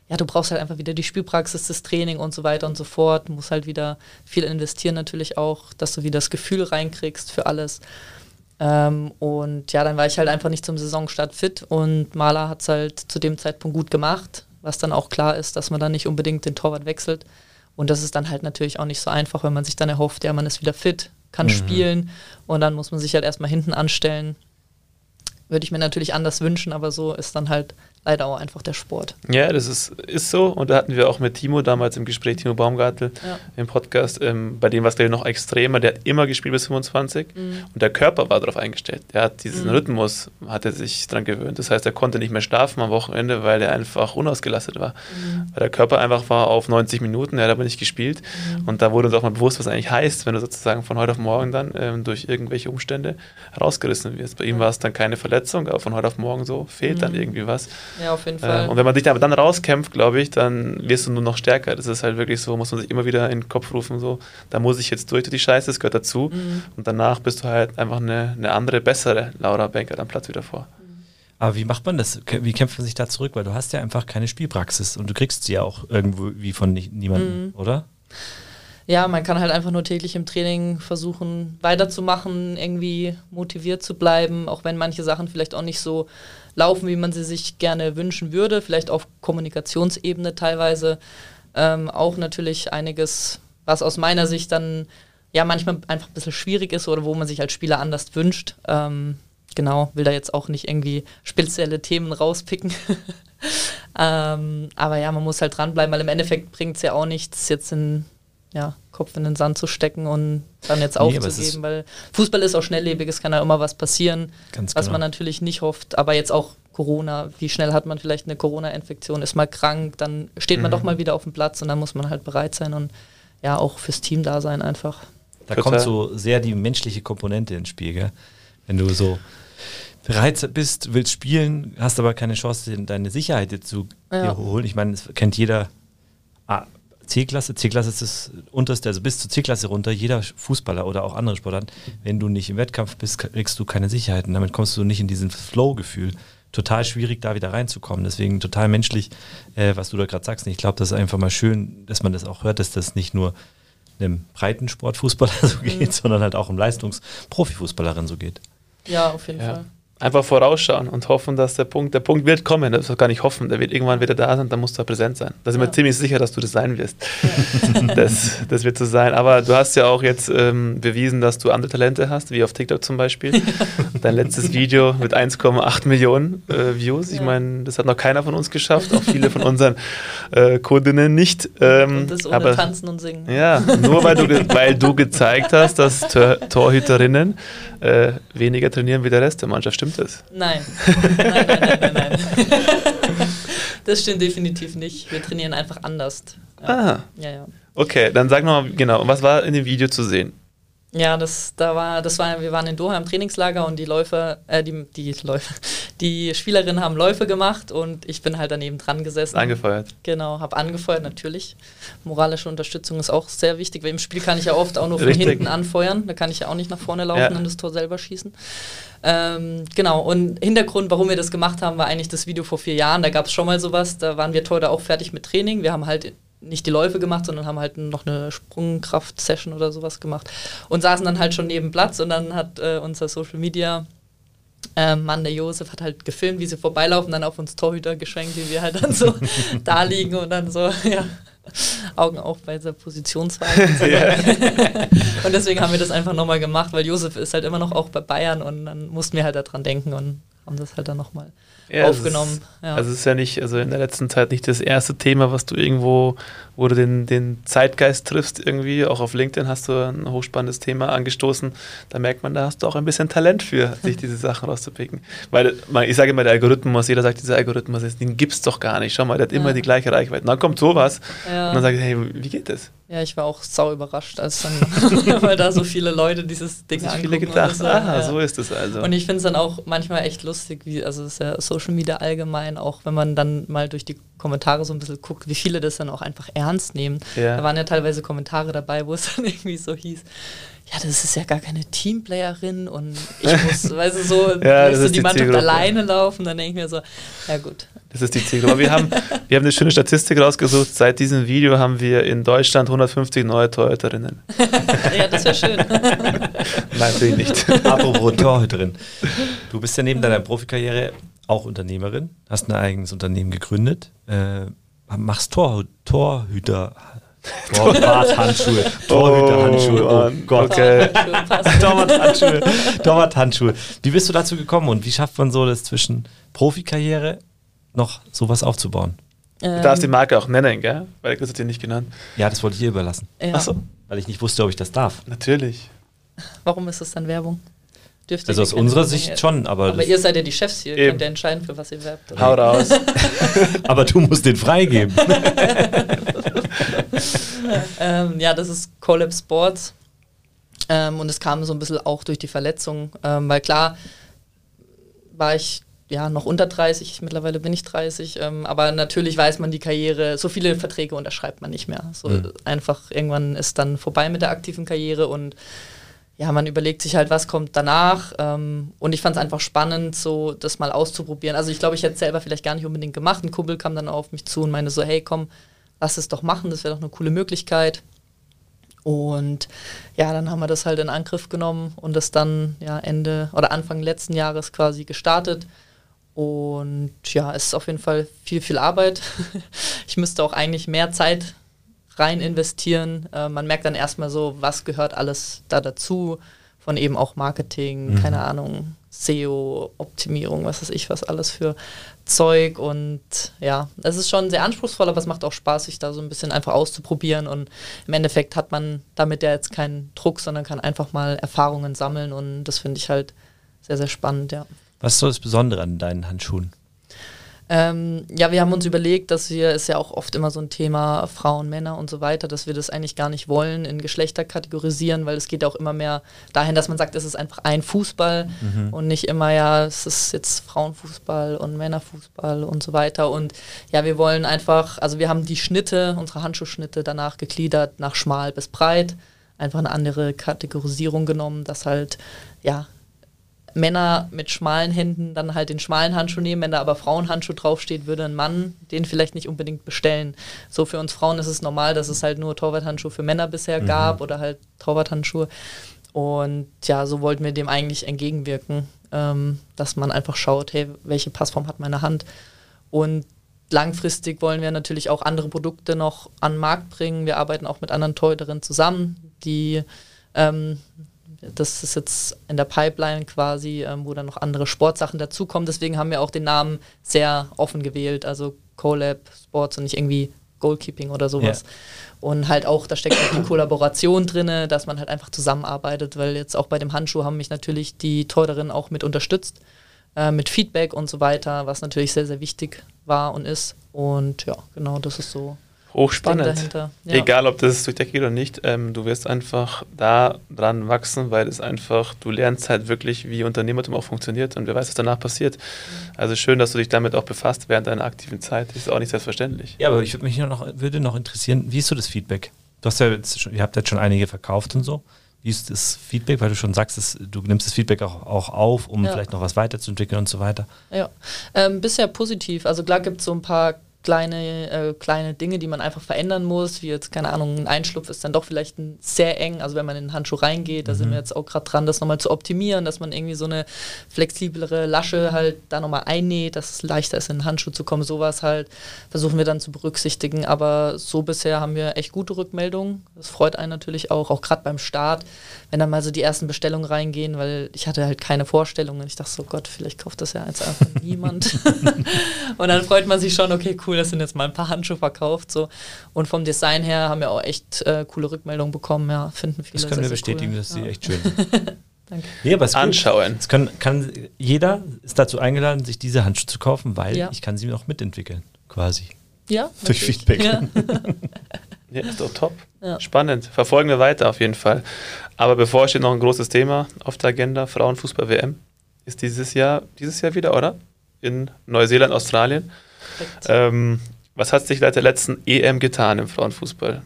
ja, du brauchst halt einfach wieder die Spielpraxis, das Training und so weiter und so fort. Du musst halt wieder viel investieren natürlich auch, dass du wieder das Gefühl reinkriegst für alles. Ähm, und ja, dann war ich halt einfach nicht zum Saisonstart fit und Maler hat es halt zu dem Zeitpunkt gut gemacht, was dann auch klar ist, dass man dann nicht unbedingt den Torwart wechselt. Und das ist dann halt natürlich auch nicht so einfach, wenn man sich dann erhofft, ja, man ist wieder fit, kann Mhm. spielen und dann muss man sich halt erstmal hinten anstellen. Würde ich mir natürlich anders wünschen, aber so ist dann halt leider auch einfach der Sport. Ja, das ist, ist so. Und da hatten wir auch mit Timo damals im Gespräch, Timo Baumgartel, Ja. im Podcast. Ähm, bei dem war es glaube ich noch extremer. Der hat immer gespielt bis 25 Mhm. und der Körper war darauf eingestellt. Der hat diesen Mhm. Rhythmus, hat er sich dran gewöhnt. Das heißt, er konnte nicht mehr schlafen am Wochenende, weil er einfach unausgelastet war. Mhm. Weil der Körper einfach war auf 90 Minuten, er hat aber nicht gespielt. Mhm. Und da wurde uns auch mal bewusst, was eigentlich heißt, wenn du sozusagen von heute auf morgen dann ähm, durch irgendwelche Umstände herausgerissen wirst. Bei ihm war es dann keine Verletzung, aber von heute auf morgen so fehlt dann Mhm. irgendwie was. Ja, auf jeden Äh, Fall. und wenn man sich aber dann rauskämpft, glaube ich, dann wirst du nur noch stärker. Das ist halt wirklich so, muss man sich immer wieder in den Kopf rufen, so, da muss ich jetzt durch durch die Scheiße, das gehört dazu. Mhm. Und danach bist du halt einfach eine, eine andere, bessere Laura Bankert am Platz wieder vor. Aber wie macht man das? Wie kämpft man sich da zurück? Weil du hast ja einfach keine Spielpraxis und du kriegst sie ja auch irgendwo wie von ni niemandem, Mhm. oder? ja, man kann halt einfach nur täglich im Training versuchen, weiterzumachen, irgendwie motiviert zu bleiben, auch wenn manche Sachen vielleicht auch nicht so laufen, wie man sie sich gerne wünschen würde, vielleicht auf Kommunikationsebene teilweise. Ähm, auch natürlich einiges, was aus meiner Sicht dann ja manchmal einfach ein bisschen schwierig ist oder wo man sich als Spieler anders wünscht. Ähm, genau, will da jetzt auch nicht irgendwie spezielle Themen rauspicken. ähm, aber ja, man muss halt dranbleiben, weil im Endeffekt bringt es ja auch nichts, jetzt in ja, Kopf in den Sand zu stecken und dann jetzt Nee, aufzugeben, ist- weil Fußball ist auch schnelllebig, es kann ja immer was passieren, Ganz was genau. man natürlich nicht hofft, aber jetzt auch Corona, wie schnell hat man vielleicht eine Corona-Infektion, ist mal krank, dann steht man Mhm. doch mal wieder auf dem Platz und dann muss man halt bereit sein und ja, auch fürs Team da sein einfach. Da Total. kommt so sehr die menschliche Komponente ins Spiel, gell? Wenn du so bereit bist, willst spielen, hast aber keine Chance, deine Sicherheit zu Ja. holen. Ich meine, es kennt jeder ah, C-Klasse. C-Klasse ist das unterste, also bis zur C-Klasse runter, jeder Fußballer oder auch andere Sportler, wenn du nicht im Wettkampf bist, kriegst du keine Sicherheit und damit kommst du nicht in diesen Flow-Gefühl. Total schwierig, da wieder reinzukommen. Deswegen total menschlich, äh, was du da gerade sagst. Und ich glaube, das ist einfach mal schön, dass man das auch hört, dass das nicht nur einem Breitensportfußballer so geht, sondern halt auch einem Leistungsprofifußballerin so geht. Ja, auf jeden Ja. Fall. Einfach vorausschauen und hoffen, dass der Punkt, der Punkt wird kommen, das gar nicht hoffen, der wird irgendwann wieder da sein, dann musst du halt präsent sein. Da sind Ja. wir ziemlich sicher, dass du das sein wirst. das, das wird so sein. Aber du hast ja auch jetzt ähm, bewiesen, dass du andere Talente hast, wie auf TikTok zum Beispiel. Dein letztes Video mit 1,8 Millionen äh, Views. Ich Ja. meine, das hat noch keiner von uns geschafft, auch viele von unseren äh, Kundinnen nicht. Ähm, und das ohne aber Tanzen und Singen. ja, nur weil du, weil du gezeigt hast, dass Tor Torhüterinnen äh, weniger trainieren wie der Rest der Mannschaft. Stimmt das? Nein. nein, nein, nein, nein, nein. das stimmt definitiv nicht. Wir trainieren einfach anders. Ja, Ah, ja. ja. okay, dann sag nochmal genau, was war in dem Video zu sehen? Ja, das, da war, das war, wir waren in Doha im Trainingslager und die Läufer, äh, die, die Läufer, die Spielerinnen haben Läufe gemacht und ich bin halt daneben dran gesessen. Angefeuert. Genau, habe angefeuert, natürlich. Moralische Unterstützung ist auch sehr wichtig, weil im Spiel kann ich ja oft auch nur von Richtig. hinten anfeuern. Da kann ich ja auch nicht nach vorne laufen Ja. und das Tor selber schießen. Ähm, genau, und Hintergrund, warum wir das gemacht haben, war eigentlich das Video vor vier Jahren. Da gab es schon mal sowas. Da waren wir heute auch fertig mit Training. Wir haben halt nicht die Läufe gemacht, sondern haben halt noch eine Sprungkraft-Session oder sowas gemacht und saßen dann halt schon neben Platz und dann hat äh, unser Social Media ähm, Mann, der Josef hat halt gefilmt, wie sie vorbeilaufen, dann auf uns Torhüter geschwenkt, wie wir halt dann so da liegen und dann so, ja, Augen auf bei dieser Positionswahl. Und, und deswegen haben wir das einfach nochmal gemacht, weil Josef ist halt immer noch auch bei Bayern und dann mussten wir halt daran denken und haben das halt dann nochmal Ja, es aufgenommen. Ist, ja. Also es ist ja nicht, also in der letzten Zeit nicht das erste Thema, was du irgendwo, wo du den, den Zeitgeist triffst irgendwie. Auch auf LinkedIn hast du ein hochspannendes Thema angestoßen. Da merkt man, da hast du auch ein bisschen Talent für, sich diese Sachen rauszupicken. Weil ich sage immer, der Algorithmus, jeder sagt, dieser Algorithmus, den gibt's doch gar nicht. Schau mal, der hat immer Ja. die gleiche Reichweite. Und dann kommt sowas und dann sage ich, hey, wie geht das? ja, ich war auch sau überrascht, als dann, weil da so viele Leute dieses Ding angucken. viele gedacht, das, aha, so ist es also. Und ich finde es dann auch manchmal echt lustig, wie, also es ist ja Social Media allgemein, auch wenn man dann mal durch die Kommentare so ein bisschen guckt, wie viele das dann auch einfach ernst nehmen. Ja. Da waren ja teilweise Kommentare dabei, wo es dann irgendwie so hieß, ja, das ist ja gar keine Teamplayerin und ich muss, weißt du, so, Ja, ist die die Mannschaft Zielgruppe. alleine laufen, dann denke ich mir so, ja gut. Das ist die Zielgruppe. Aber wir haben, wir haben eine schöne Statistik rausgesucht. Seit diesem Video haben wir in Deutschland 150 neue Torhüterinnen. ja, das wäre schön. Nein, natürlich nicht. Apropos Torhüterin. Du bist ja neben deiner Profikarriere auch Unternehmerin, hast ein eigenes Unternehmen gegründet, äh, machst Tor, Torhüter, Torwarthandschuhe. Torhüterhandschuhe. Oh, oh Gott. Okay. Torwarthandschuhe. Torwarthandschuhe. Wie bist du dazu gekommen und wie schafft man so das zwischen Profikarriere noch sowas aufzubauen? Du darfst die Marke auch nennen, gell? Weil Chris hat sie nicht genannt. Ja, das wollte ich dir überlassen. Ja. Achso. Weil ich nicht wusste, ob ich das darf. Natürlich. Warum ist das dann Werbung? Dürft also aus unserer Sicht schon, aber. Aber ihr seid ja die Chefs hier, Eben. könnt ihr entscheiden, für was ihr werbt. Oder? Hau raus. aber du musst den freigeben. ähm, ja, das ist Collab Sports. Ähm, und es kam so ein bisschen auch durch die Verletzung, ähm, weil klar war ich ja noch unter 30, mittlerweile bin ich 30, ähm, aber natürlich weiß man die Karriere, so viele Verträge unterschreibt man nicht mehr. So mhm. einfach irgendwann ist dann vorbei mit der aktiven Karriere und ja, man überlegt sich halt, was kommt danach. Ähm, und ich fand es einfach spannend, so das mal auszuprobieren. Also ich glaube, ich hätte es selber vielleicht gar nicht unbedingt gemacht. Ein Kumpel kam dann auf mich zu und meinte so, hey, komm, lass es doch machen, das wäre doch eine coole Möglichkeit. Und ja, dann haben wir das halt in Angriff genommen und das dann ja Ende oder Anfang letzten Jahres quasi gestartet. Und ja, es ist auf jeden Fall viel, viel Arbeit. ich müsste auch eigentlich mehr Zeit rein investieren. Äh, man merkt dann erstmal so, was gehört alles da dazu, von eben auch Marketing, mhm. keine Ahnung, SEO-Optimierung, was weiß ich, was alles für Zeug. Und ja, es ist schon sehr anspruchsvoll, aber es macht auch Spaß, sich da so ein bisschen einfach auszuprobieren. Und im Endeffekt hat man damit ja jetzt keinen Druck, sondern kann einfach mal Erfahrungen sammeln. Und das finde ich halt sehr, sehr spannend, ja. Was ist so das Besondere an deinen Handschuhen? Ähm, ja, wir haben uns überlegt, dass wir, ist ja auch oft immer so ein Thema Frauen, Männer und so weiter, dass wir das eigentlich gar nicht wollen in Geschlechter kategorisieren, weil es geht auch immer mehr dahin, dass man sagt, es ist einfach ein Fußball mhm. und nicht immer, ja, es ist jetzt Frauenfußball und Männerfußball und so weiter. Und ja, wir wollen einfach, also wir haben die Schnitte, unsere Handschuhschnitte danach gegliedert nach schmal bis breit, einfach eine andere Kategorisierung genommen, dass halt, ja, Männer mit schmalen Händen dann halt den schmalen Handschuh nehmen. Wenn da aber Frauenhandschuh draufsteht, würde ein Mann den vielleicht nicht unbedingt bestellen. So für uns Frauen ist es normal, dass es halt nur Torwarthandschuhe für Männer bisher mhm. gab oder halt Torwarthandschuhe. Und ja, so wollten wir dem eigentlich entgegenwirken, ähm, dass man einfach schaut, hey, welche Passform hat meine Hand? Und langfristig wollen wir natürlich auch andere Produkte noch an den Markt bringen. Wir arbeiten auch mit anderen Torhüterinnen zusammen, die ähm, das ist jetzt in der Pipeline quasi, ähm, wo dann noch andere Sportsachen dazukommen. Deswegen haben wir auch den Namen sehr offen gewählt, also Colab Sports und nicht irgendwie Goalkeeping oder sowas. Ja. Und halt auch, da steckt auch die Kollaboration drin, dass man halt einfach zusammenarbeitet, weil jetzt auch bei dem Handschuh haben mich natürlich die Teurerinnen auch mit unterstützt, äh, mit Feedback und so weiter, was natürlich sehr, sehr wichtig war und ist. Und ja, genau, das ist so Hochspannend. Ja. Egal, ob das durch geht oder nicht, ähm, du wirst einfach da dran wachsen, weil es einfach, du lernst halt wirklich, wie Unternehmertum auch funktioniert und wer weiß, was danach passiert. Also schön, dass du dich damit auch befasst während deiner aktiven Zeit. Ist auch nicht selbstverständlich. Ja, aber ich würde mich noch, würde noch interessieren, wie ist so das Feedback? Du hast ja jetzt schon, ihr habt jetzt schon einige verkauft und so. Wie ist das Feedback, weil du schon sagst, dass du nimmst das Feedback auch, auch auf, um ja. vielleicht noch was weiterzuentwickeln und so weiter? Ja, ähm, bisher positiv. Also klar gibt es so ein paar kleine, äh, kleine Dinge, die man einfach verändern muss, wie jetzt, keine Ahnung, ein Einschlupf ist dann doch vielleicht sehr eng, also wenn man in den Handschuh reingeht, da mhm. sind wir jetzt auch gerade dran, das nochmal zu optimieren, dass man irgendwie so eine flexiblere Lasche halt da nochmal einnäht, dass es leichter ist, in den Handschuh zu kommen, sowas halt versuchen wir dann zu berücksichtigen, aber so bisher haben wir echt gute Rückmeldungen, das freut einen natürlich auch, auch gerade beim Start, wenn dann mal so die ersten Bestellungen reingehen, weil ich hatte halt keine Vorstellungen, ich dachte so, Gott, vielleicht kauft das ja jetzt einfach niemand und dann freut man sich schon, okay, cool, das sind jetzt mal ein paar Handschuhe verkauft. So. Und vom Design her haben wir auch echt äh, coole Rückmeldungen bekommen. Ja, finden viele Das können wir bestätigen, cool. dass sie ja. echt schön sind. Danke. Nee, aber Anschauen. Es können, kann, jeder ist dazu eingeladen, sich diese Handschuhe zu kaufen, weil ja. ich kann sie noch mitentwickeln, quasi. Ja. Durch Feedback. Ja. ja, ist doch top. Ja. Spannend. Verfolgen wir weiter auf jeden Fall. Aber bevor steht noch ein großes Thema auf der Agenda, Frauenfußball-WM. Ist dieses Jahr, dieses Jahr wieder, oder? In Neuseeland, Australien. Ähm, was hat sich seit der letzten EM getan im Frauenfußball?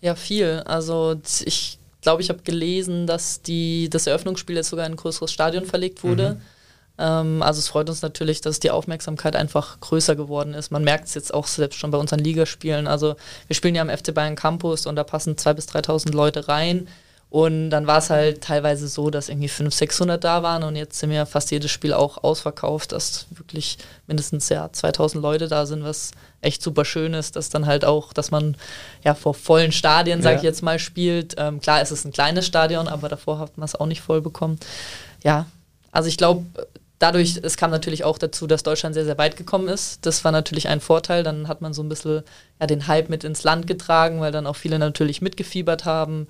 Ja, viel. Also ich glaube, ich habe gelesen, dass die, das Eröffnungsspiel jetzt sogar in ein größeres Stadion verlegt wurde. Mhm. Ähm, also es freut uns natürlich, dass die Aufmerksamkeit einfach größer geworden ist. Man merkt es jetzt auch selbst schon bei unseren Ligaspielen. Also wir spielen ja am FC Bayern Campus und da passen 2.000 bis 3.000 Leute rein. Und dann war es halt teilweise so, dass irgendwie 500, 600 da waren und jetzt sind wir fast jedes Spiel auch ausverkauft, dass wirklich mindestens ja 2000 Leute da sind, was echt super schön ist, dass dann halt auch, dass man ja vor vollen Stadien, sage ja. ich jetzt mal, spielt. Ähm, klar, es ist ein kleines Stadion, aber davor hat man es auch nicht voll bekommen. Ja, also ich glaube, dadurch, es kam natürlich auch dazu, dass Deutschland sehr, sehr weit gekommen ist. Das war natürlich ein Vorteil. Dann hat man so ein bisschen ja, den Hype mit ins Land getragen, weil dann auch viele natürlich mitgefiebert haben.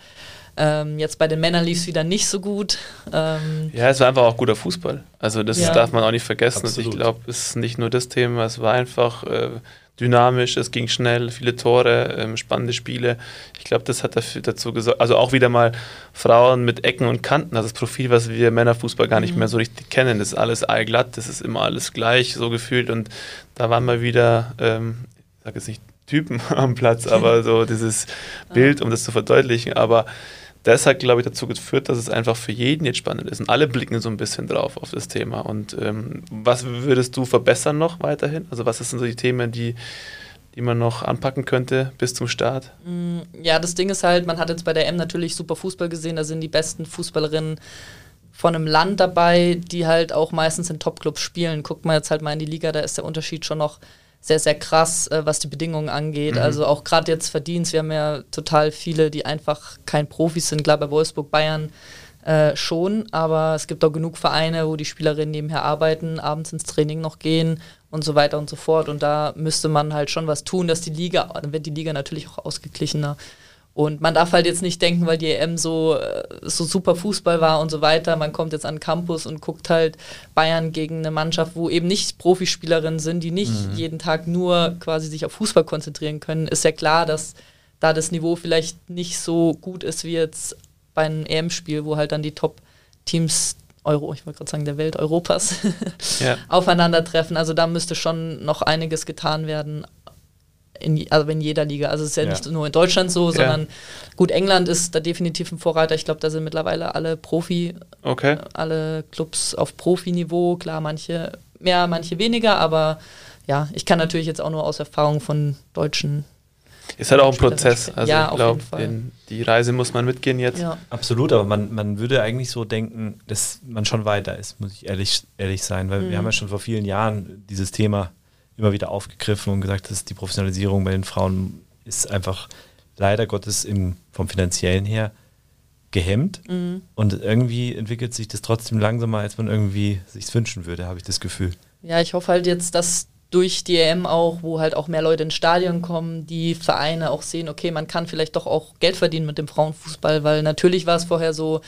Ähm, jetzt bei den Männern lief es wieder nicht so gut. Ähm, ja, es war einfach auch guter Fußball. Also das ja. darf man auch nicht vergessen. Also ich glaube, es ist nicht nur das Thema, es war einfach äh, dynamisch, es ging schnell, viele Tore, ähm, spannende Spiele. Ich glaube, das hat dafür, dazu gesorgt. Also auch wieder mal Frauen mit Ecken und Kanten. Also das Profil, was wir Männerfußball gar nicht mhm. mehr so richtig kennen. Das ist alles allglatt, das ist immer alles gleich, so gefühlt. Und da waren wir wieder, ähm, ich sage jetzt nicht Typen am Platz, aber so dieses Bild, um das zu verdeutlichen. Aber das hat, glaube ich, dazu geführt, dass es einfach für jeden jetzt spannend ist. Und alle blicken so ein bisschen drauf auf das Thema. Und ähm, was würdest du verbessern noch weiterhin? Also was sind so die Themen, die, die man noch anpacken könnte bis zum Start? Mm, ja, das Ding ist halt, man hat jetzt bei der M natürlich super Fußball gesehen. Da sind die besten Fußballerinnen von einem Land dabei, die halt auch meistens in Topclubs spielen. Guckt man jetzt halt mal in die Liga, da ist der Unterschied schon noch sehr, sehr krass, äh, was die Bedingungen angeht. Mhm. Also auch gerade jetzt Verdienst, wir haben ja total viele, die einfach kein Profis sind, klar bei Wolfsburg, Bayern äh, schon, aber es gibt auch genug Vereine, wo die Spielerinnen nebenher arbeiten, abends ins Training noch gehen und so weiter und so fort. Und da müsste man halt schon was tun, dass die Liga, dann wird die Liga natürlich auch ausgeglichener. Und man darf halt jetzt nicht denken, weil die EM so, äh, so super Fußball war und so weiter, man kommt jetzt an den Campus und guckt halt Bayern gegen eine Mannschaft, wo eben nicht Profispielerinnen sind, die nicht mhm. jeden Tag nur quasi sich auf Fußball konzentrieren können. Ist ja klar, dass da das Niveau vielleicht nicht so gut ist wie jetzt bei einem EM-Spiel, wo halt dann die Top-Teams Euro, ich wollte gerade sagen, der Welt Europas ja. aufeinandertreffen. Also da müsste schon noch einiges getan werden, in, also in jeder Liga. Also es ist ja, ja, nicht nur in Deutschland so, sondern ja. gut, England ist da definitiv ein Vorreiter. Ich glaube, da sind mittlerweile alle Profi, okay. alle Clubs auf Profiniveau. Klar, manche mehr, manche weniger, aber ja, ich kann natürlich jetzt auch nur aus Erfahrung von deutschen. Ist halt auch ein Prozess. Also ja, ich glaube, die Reise muss man mitgehen jetzt. Ja. Absolut, aber man, man würde eigentlich so denken, dass man schon weiter ist, muss ich ehrlich, ehrlich sein, weil mhm. wir haben ja schon vor vielen Jahren dieses Thema immer wieder aufgegriffen und gesagt, dass die Professionalisierung bei den Frauen ist einfach leider Gottes im, vom finanziellen her gehemmt. Mhm. Und irgendwie entwickelt sich das trotzdem langsamer, als man irgendwie sich wünschen würde, habe ich das Gefühl. Ja, ich hoffe halt jetzt, dass durch die EM auch, wo halt auch mehr Leute ins Stadion kommen, die Vereine auch sehen, okay, man kann vielleicht doch auch Geld verdienen mit dem Frauenfußball, weil natürlich war es vorher so,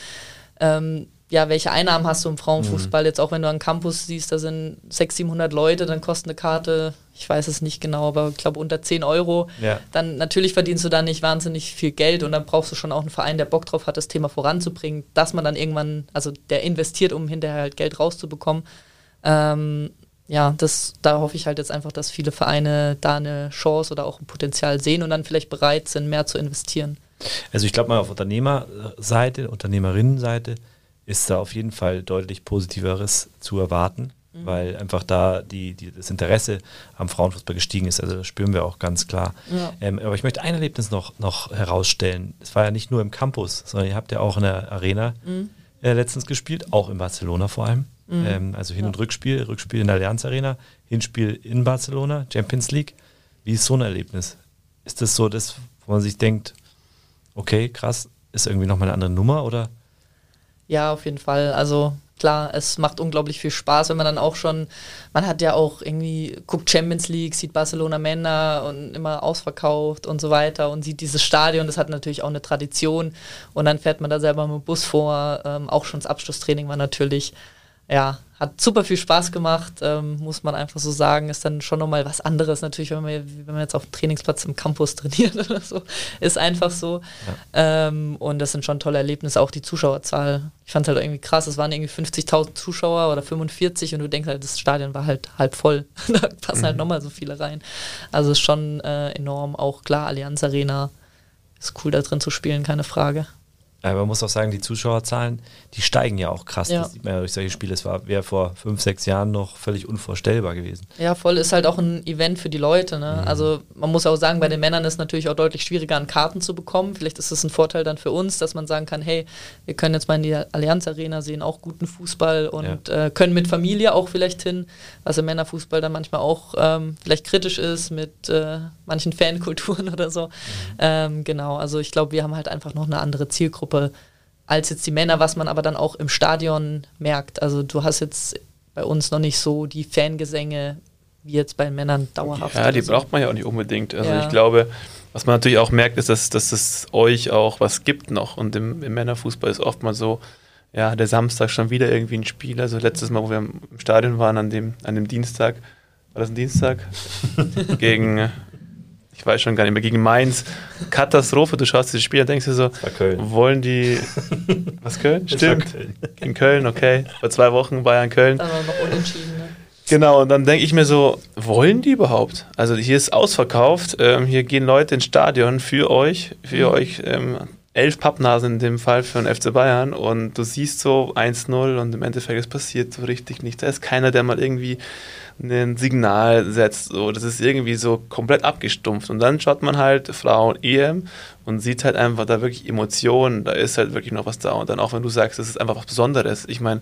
ähm, ja, welche Einnahmen hast du im Frauenfußball? Mhm. Jetzt auch wenn du an Campus siehst, da sind 600, 700 Leute, dann kostet eine Karte, ich weiß es nicht genau, aber ich glaube unter 10 Euro. Ja. Dann natürlich verdienst du da nicht wahnsinnig viel Geld und dann brauchst du schon auch einen Verein, der Bock drauf hat, das Thema voranzubringen, dass man dann irgendwann, also der investiert, um hinterher halt Geld rauszubekommen. Ähm, ja, das, da hoffe ich halt jetzt einfach, dass viele Vereine da eine Chance oder auch ein Potenzial sehen und dann vielleicht bereit sind, mehr zu investieren. Also ich glaube mal auf Unternehmerseite, Unternehmerinnenseite, ist da auf jeden Fall deutlich Positiveres zu erwarten, mhm. weil einfach da die, die, das Interesse am Frauenfußball gestiegen ist. Also das spüren wir auch ganz klar. Ja. Ähm, aber ich möchte ein Erlebnis noch, noch herausstellen. Es war ja nicht nur im Campus, sondern ihr habt ja auch in der Arena mhm. äh, letztens gespielt, auch in Barcelona vor allem. Mhm. Ähm, also Hin- und Rückspiel, Rückspiel in der Allianz Arena, Hinspiel in Barcelona, Champions League. Wie ist so ein Erlebnis? Ist das so, dass, wo man sich denkt, okay, krass, ist irgendwie nochmal eine andere Nummer oder? Ja, auf jeden Fall. Also klar, es macht unglaublich viel Spaß, wenn man dann auch schon, man hat ja auch irgendwie, guckt Champions League, sieht Barcelona Männer und immer ausverkauft und so weiter und sieht dieses Stadion, das hat natürlich auch eine Tradition und dann fährt man da selber mit dem Bus vor, ähm, auch schon das Abschlusstraining war natürlich ja, hat super viel Spaß gemacht, ähm, muss man einfach so sagen. Ist dann schon nochmal was anderes natürlich, wenn man, wenn man jetzt auf dem Trainingsplatz im Campus trainiert oder so. Ist einfach so. Ja. Ähm, und das sind schon tolle Erlebnisse, auch die Zuschauerzahl. Ich fand es halt irgendwie krass, es waren irgendwie 50.000 Zuschauer oder 45 und du denkst halt, das Stadion war halt halb voll. da passen halt mhm. halt nochmal so viele rein. Also ist schon äh, enorm. Auch klar, Allianz Arena ist cool da drin zu spielen, keine Frage. Aber man muss auch sagen, die Zuschauerzahlen, die steigen ja auch krass. Ja. Das sieht man ja durch solche Spiele. Es war wäre vor fünf, sechs Jahren noch völlig unvorstellbar gewesen. Ja, voll ist halt auch ein Event für die Leute. Ne? Mhm. Also man muss auch sagen, bei den Männern ist es natürlich auch deutlich schwieriger, an Karten zu bekommen. Vielleicht ist es ein Vorteil dann für uns, dass man sagen kann, hey, wir können jetzt mal in die Allianz Arena sehen, auch guten Fußball und ja. äh, können mit Familie auch vielleicht hin, was im Männerfußball dann manchmal auch ähm, vielleicht kritisch ist mit äh, manchen Fankulturen oder so. Mhm. Ähm, genau, also ich glaube, wir haben halt einfach noch eine andere Zielgruppe Zielgruppe als jetzt die Männer, was man aber dann auch im Stadion merkt. Also du hast jetzt bei uns noch nicht so die Fangesänge wie jetzt bei Männern dauerhaft. Ja, die so. braucht man ja auch nicht unbedingt. Also ja. ich glaube, was man natürlich auch merkt, ist, dass, dass es euch auch was gibt noch. Und im, im Männerfußball ist oft mal so, ja, der Samstag schon wieder irgendwie ein Spiel. Also letztes Mal, wo wir im Stadion waren, an dem, an dem Dienstag, war das ein Dienstag? gegen ich weiß schon gar nicht mehr, gegen Mainz. Katastrophe, du schaust dieses Spiel und denkst dir so, wollen die. Was Köln? Stimmt. Köln. Gegen Köln, okay. Vor zwei Wochen Bayern-Köln. Dann war noch unentschieden, ne? Genau, und dann denke ich mir so, wollen die überhaupt? Also hier ist ausverkauft, ähm, hier gehen Leute ins Stadion für euch, für mhm. euch ähm, elf Pappnasen in dem Fall für den FC Bayern und du siehst so 1-0 und im Endeffekt es passiert so richtig nichts. Da ist keiner, der mal irgendwie ein Signal setzt. So. Das ist irgendwie so komplett abgestumpft. Und dann schaut man halt Frauen EM und sieht halt einfach da wirklich Emotionen, da ist halt wirklich noch was da. Und dann auch wenn du sagst, das ist einfach was Besonderes. Ich meine,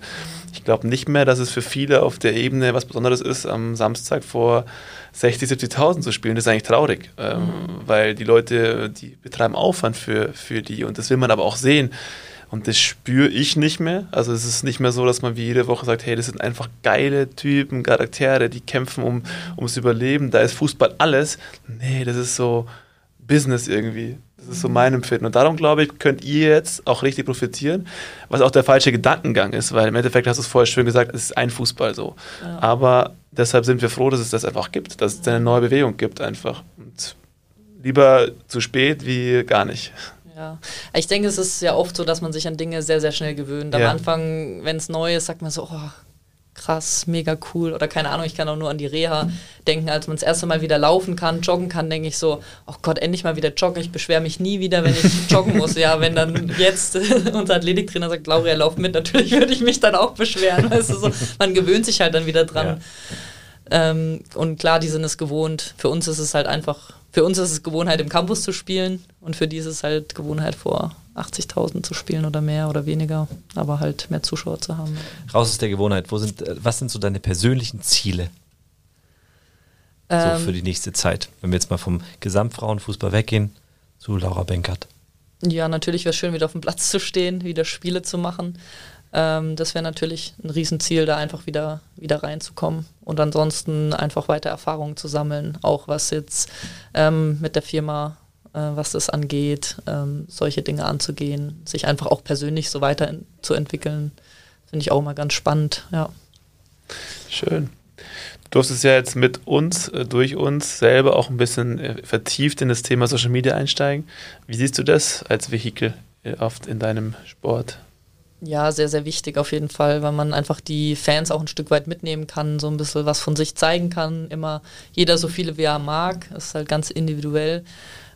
ich glaube nicht mehr, dass es für viele auf der Ebene was Besonderes ist, am Samstag vor 60, 70.000 zu spielen. Das ist eigentlich traurig, ähm, mhm. weil die Leute, die betreiben Aufwand für, für die und das will man aber auch sehen. Und das spüre ich nicht mehr. Also es ist nicht mehr so, dass man wie jede Woche sagt, hey, das sind einfach geile Typen, Charaktere, die kämpfen um, ums Überleben. Da ist Fußball alles. Nee, das ist so Business irgendwie. Das ist so mein Empfinden. Und darum, glaube ich, könnt ihr jetzt auch richtig profitieren, was auch der falsche Gedankengang ist, weil im Endeffekt hast du es vorher schön gesagt, es ist ein Fußball so. Ja. Aber deshalb sind wir froh, dass es das einfach gibt, dass es eine neue Bewegung gibt einfach. Und lieber zu spät wie gar nicht. Ja, ich denke, es ist ja oft so, dass man sich an Dinge sehr, sehr schnell gewöhnt. Am ja. Anfang, wenn es neu ist, sagt man so, oh, krass, mega cool. Oder keine Ahnung, ich kann auch nur an die Reha denken, als man das erste Mal wieder laufen kann, joggen kann, denke ich so, oh Gott, endlich mal wieder joggen. Ich beschwere mich nie wieder, wenn ich joggen muss. Ja, wenn dann jetzt unser Athletiktrainer sagt, Lauria, lauf mit, natürlich würde ich mich dann auch beschweren. Weißt du, so, man gewöhnt sich halt dann wieder dran. Ja. Ähm, und klar, die sind es gewohnt. Für uns ist es halt einfach für uns ist es Gewohnheit, im Campus zu spielen und für die ist es halt Gewohnheit, vor 80.000 zu spielen oder mehr oder weniger, aber halt mehr Zuschauer zu haben. Raus aus der Gewohnheit. Wo sind, äh, was sind so deine persönlichen Ziele? Ähm, so für die nächste Zeit. Wenn wir jetzt mal vom Gesamtfrauenfußball weggehen zu Laura Benkert. Ja, natürlich wäre es schön, wieder auf dem Platz zu stehen, wieder Spiele zu machen. Ähm, das wäre natürlich ein Riesenziel, da einfach wieder, wieder reinzukommen und ansonsten einfach weiter Erfahrungen zu sammeln, auch was jetzt ähm, mit der Firma, äh, was das angeht, ähm, solche Dinge anzugehen, sich einfach auch persönlich so weiterzuentwickeln, finde ich auch immer ganz spannend, ja. Schön. Du hast es ja jetzt mit uns, äh, durch uns selber auch ein bisschen äh, vertieft in das Thema Social Media einsteigen. Wie siehst du das als Vehikel äh, oft in deinem Sport? Ja, sehr, sehr wichtig auf jeden Fall, weil man einfach die Fans auch ein Stück weit mitnehmen kann, so ein bisschen was von sich zeigen kann. Immer jeder so viele, wie er mag. Das ist halt ganz individuell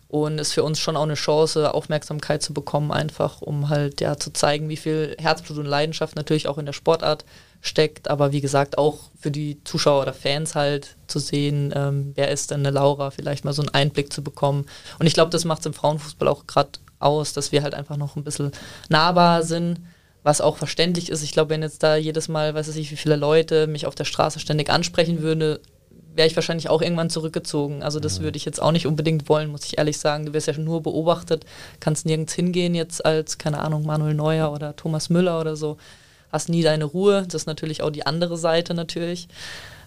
und ist für uns schon auch eine Chance, Aufmerksamkeit zu bekommen, einfach um halt ja zu zeigen, wie viel Herzblut und Leidenschaft natürlich auch in der Sportart steckt, aber wie gesagt auch für die Zuschauer oder Fans halt zu sehen, ähm, wer ist denn eine Laura, vielleicht mal so einen Einblick zu bekommen. Und ich glaube, das macht es im Frauenfußball auch gerade aus, dass wir halt einfach noch ein bisschen nahbar sind was auch verständlich ist. Ich glaube, wenn jetzt da jedes Mal, weiß ich, wie viele Leute mich auf der Straße ständig ansprechen würde, wäre ich wahrscheinlich auch irgendwann zurückgezogen. Also das würde ich jetzt auch nicht unbedingt wollen, muss ich ehrlich sagen. Du wirst ja nur beobachtet, kannst nirgends hingehen jetzt als, keine Ahnung, Manuel Neuer oder Thomas Müller oder so. Hast nie deine Ruhe. Das ist natürlich auch die andere Seite natürlich.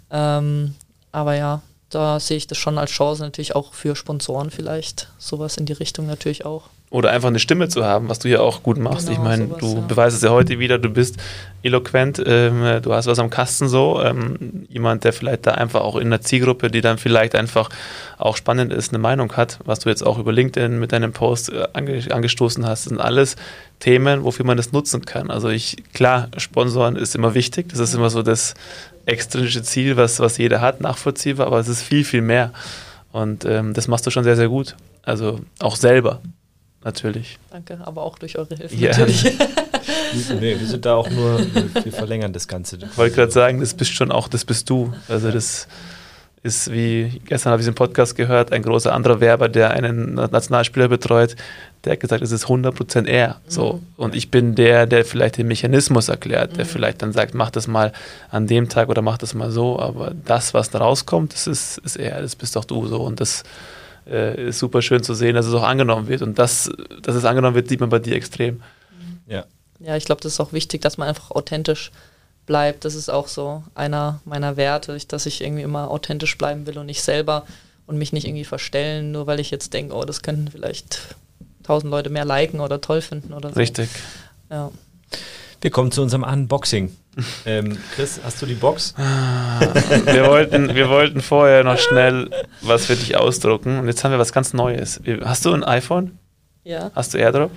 Ähm, aber ja, da sehe ich das schon als Chance natürlich auch für Sponsoren vielleicht. Sowas in die Richtung natürlich auch oder einfach eine Stimme zu haben, was du ja auch gut machst. Genau, ich meine, du ja. beweist es ja heute wieder, du bist eloquent, ähm, du hast was am Kasten so. Ähm, jemand, der vielleicht da einfach auch in der Zielgruppe, die dann vielleicht einfach auch spannend ist, eine Meinung hat, was du jetzt auch über LinkedIn mit deinem Post äh, ange angestoßen hast, sind alles Themen, wofür man das nutzen kann. Also ich, klar, Sponsoren ist immer wichtig, das ist immer so das extrinsische Ziel, was, was jeder hat, nachvollziehbar, aber es ist viel, viel mehr. Und ähm, das machst du schon sehr, sehr gut. Also auch selber. Natürlich. Danke, aber auch durch eure Hilfe ja. natürlich. nee, wir sind da auch nur, wir verlängern das Ganze. Ich wollte gerade sagen, das bist schon auch, das bist du. Also das ist wie, gestern habe ich einen Podcast gehört, ein großer anderer Werber, der einen Nationalspieler betreut, der hat gesagt, es ist 100% er. So. Mhm. Und ich bin der, der vielleicht den Mechanismus erklärt, der mhm. vielleicht dann sagt, mach das mal an dem Tag oder mach das mal so. Aber das, was da rauskommt, das ist, ist er, das bist doch du so. Und das äh, ist super schön zu sehen, dass es auch angenommen wird. Und das, dass es angenommen wird, sieht man bei dir extrem. Ja. Ja, ich glaube, das ist auch wichtig, dass man einfach authentisch bleibt. Das ist auch so einer meiner Werte, dass ich irgendwie immer authentisch bleiben will und ich selber und mich nicht irgendwie verstellen, nur weil ich jetzt denke, oh, das könnten vielleicht tausend Leute mehr liken oder toll finden oder so. Richtig. Ja. Wir kommen zu unserem Unboxing. Ähm, Chris, hast du die Box? wir, wollten, wir wollten vorher noch schnell was für dich ausdrucken und jetzt haben wir was ganz Neues. Hast du ein iPhone? Ja. Hast du AirDrop?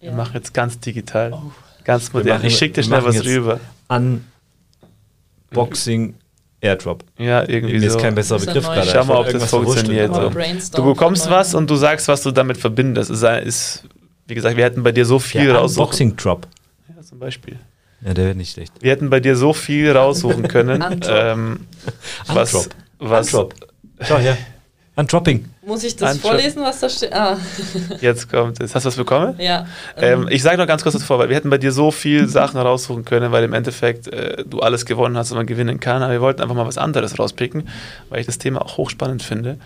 Ja. Wir machen jetzt ganz digital. Oh. Ganz modern. ich schicke dir schnell was rüber. Unboxing Airdrop. Ja, irgendwie Mir so. ist kein besserer Begriff gerade. Schau mal, ob das funktioniert. So. Du bekommst was und du sagst, was du damit verbindest. Es ist, wie gesagt, wir hätten bei dir so viel raussuchen. Unboxing Drop. Ja, zum Beispiel. Ja, der wäre nicht schlecht. Wir hätten bei dir so viel raussuchen können. ähm, was, Undrop. Was, Undrop. Schau her. Undropping. Muss ich das Undrop. vorlesen, was da steht? Ah. Jetzt kommt es. Hast du was bekommen? Ja. Ähm, ich sage noch ganz kurz davor, weil wir hätten bei dir so viel Sachen raussuchen können, weil im Endeffekt äh, du alles gewonnen hast und man gewinnen kann. Aber wir wollten einfach mal was anderes rauspicken, weil ich das Thema auch hochspannend finde.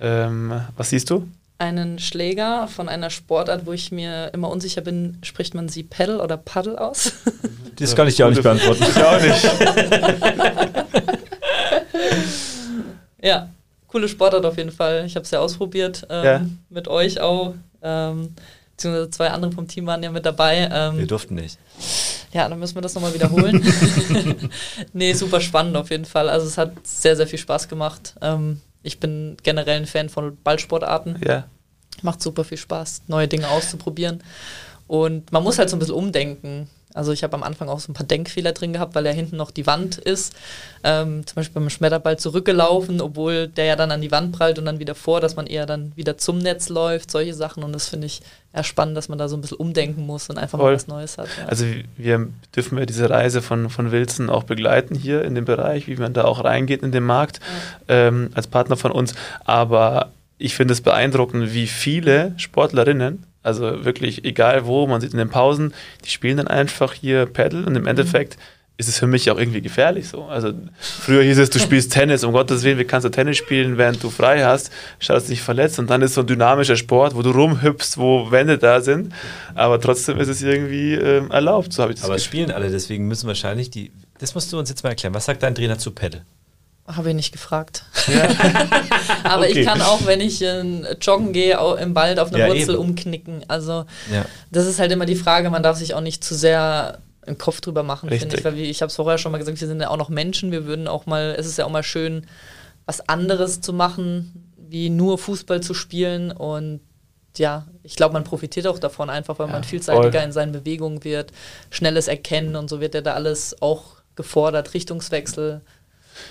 Ähm, was siehst du? Einen Schläger von einer Sportart, wo ich mir immer unsicher bin, spricht man sie Paddle oder Paddle aus? Das kann ich dir auch nicht beantworten. Ich auch nicht. ja, coole Sportart auf jeden Fall. Ich habe es ja ausprobiert ähm, ja. mit euch auch. Ähm, beziehungsweise zwei andere vom Team waren ja mit dabei. Ähm, wir durften nicht. Ja, dann müssen wir das nochmal wiederholen. nee, super spannend auf jeden Fall. Also es hat sehr, sehr viel Spaß gemacht. Ähm, ich bin generell ein Fan von Ballsportarten. Ja. Macht super viel Spaß, neue Dinge auszuprobieren. Und man muss halt so ein bisschen umdenken. Also ich habe am Anfang auch so ein paar Denkfehler drin gehabt, weil ja hinten noch die Wand ist. Ähm, zum Beispiel beim Schmetterball zurückgelaufen, obwohl der ja dann an die Wand prallt und dann wieder vor, dass man eher dann wieder zum Netz läuft, solche Sachen. Und das finde ich eher spannend, dass man da so ein bisschen umdenken muss und einfach Voll. mal was Neues hat. Ja. Also wir dürfen ja diese Reise von, von Wilson auch begleiten hier in dem Bereich, wie man da auch reingeht in den Markt ja. ähm, als Partner von uns. Aber ich finde es beeindruckend, wie viele Sportlerinnen also wirklich, egal wo, man sieht in den Pausen, die spielen dann einfach hier Paddle und im Endeffekt ist es für mich auch irgendwie gefährlich so. Also früher hieß es, du spielst Tennis, um Gottes Willen, wie kannst du Tennis spielen, während du frei hast, schaust dich verletzt und dann ist so ein dynamischer Sport, wo du rumhüpfst, wo Wände da sind, aber trotzdem ist es irgendwie ähm, erlaubt, so habe ich das Aber es spielen alle, deswegen müssen wahrscheinlich die, das musst du uns jetzt mal erklären, was sagt dein Trainer zu Paddle? Habe ich nicht gefragt. Ja. Aber okay. ich kann auch, wenn ich äh, joggen gehe, im Wald auf einer ja, Wurzel eben. umknicken. Also ja. das ist halt immer die Frage, man darf sich auch nicht zu sehr im Kopf drüber machen, finde ich. Weil wie, ich habe es vorher schon mal gesagt, wir sind ja auch noch Menschen. Wir würden auch mal, es ist ja auch mal schön, was anderes zu machen, wie nur Fußball zu spielen. Und ja, ich glaube, man profitiert auch davon, einfach weil man vielseitiger voll. in seinen Bewegungen wird, schnelles Erkennen und so wird ja da alles auch gefordert, Richtungswechsel.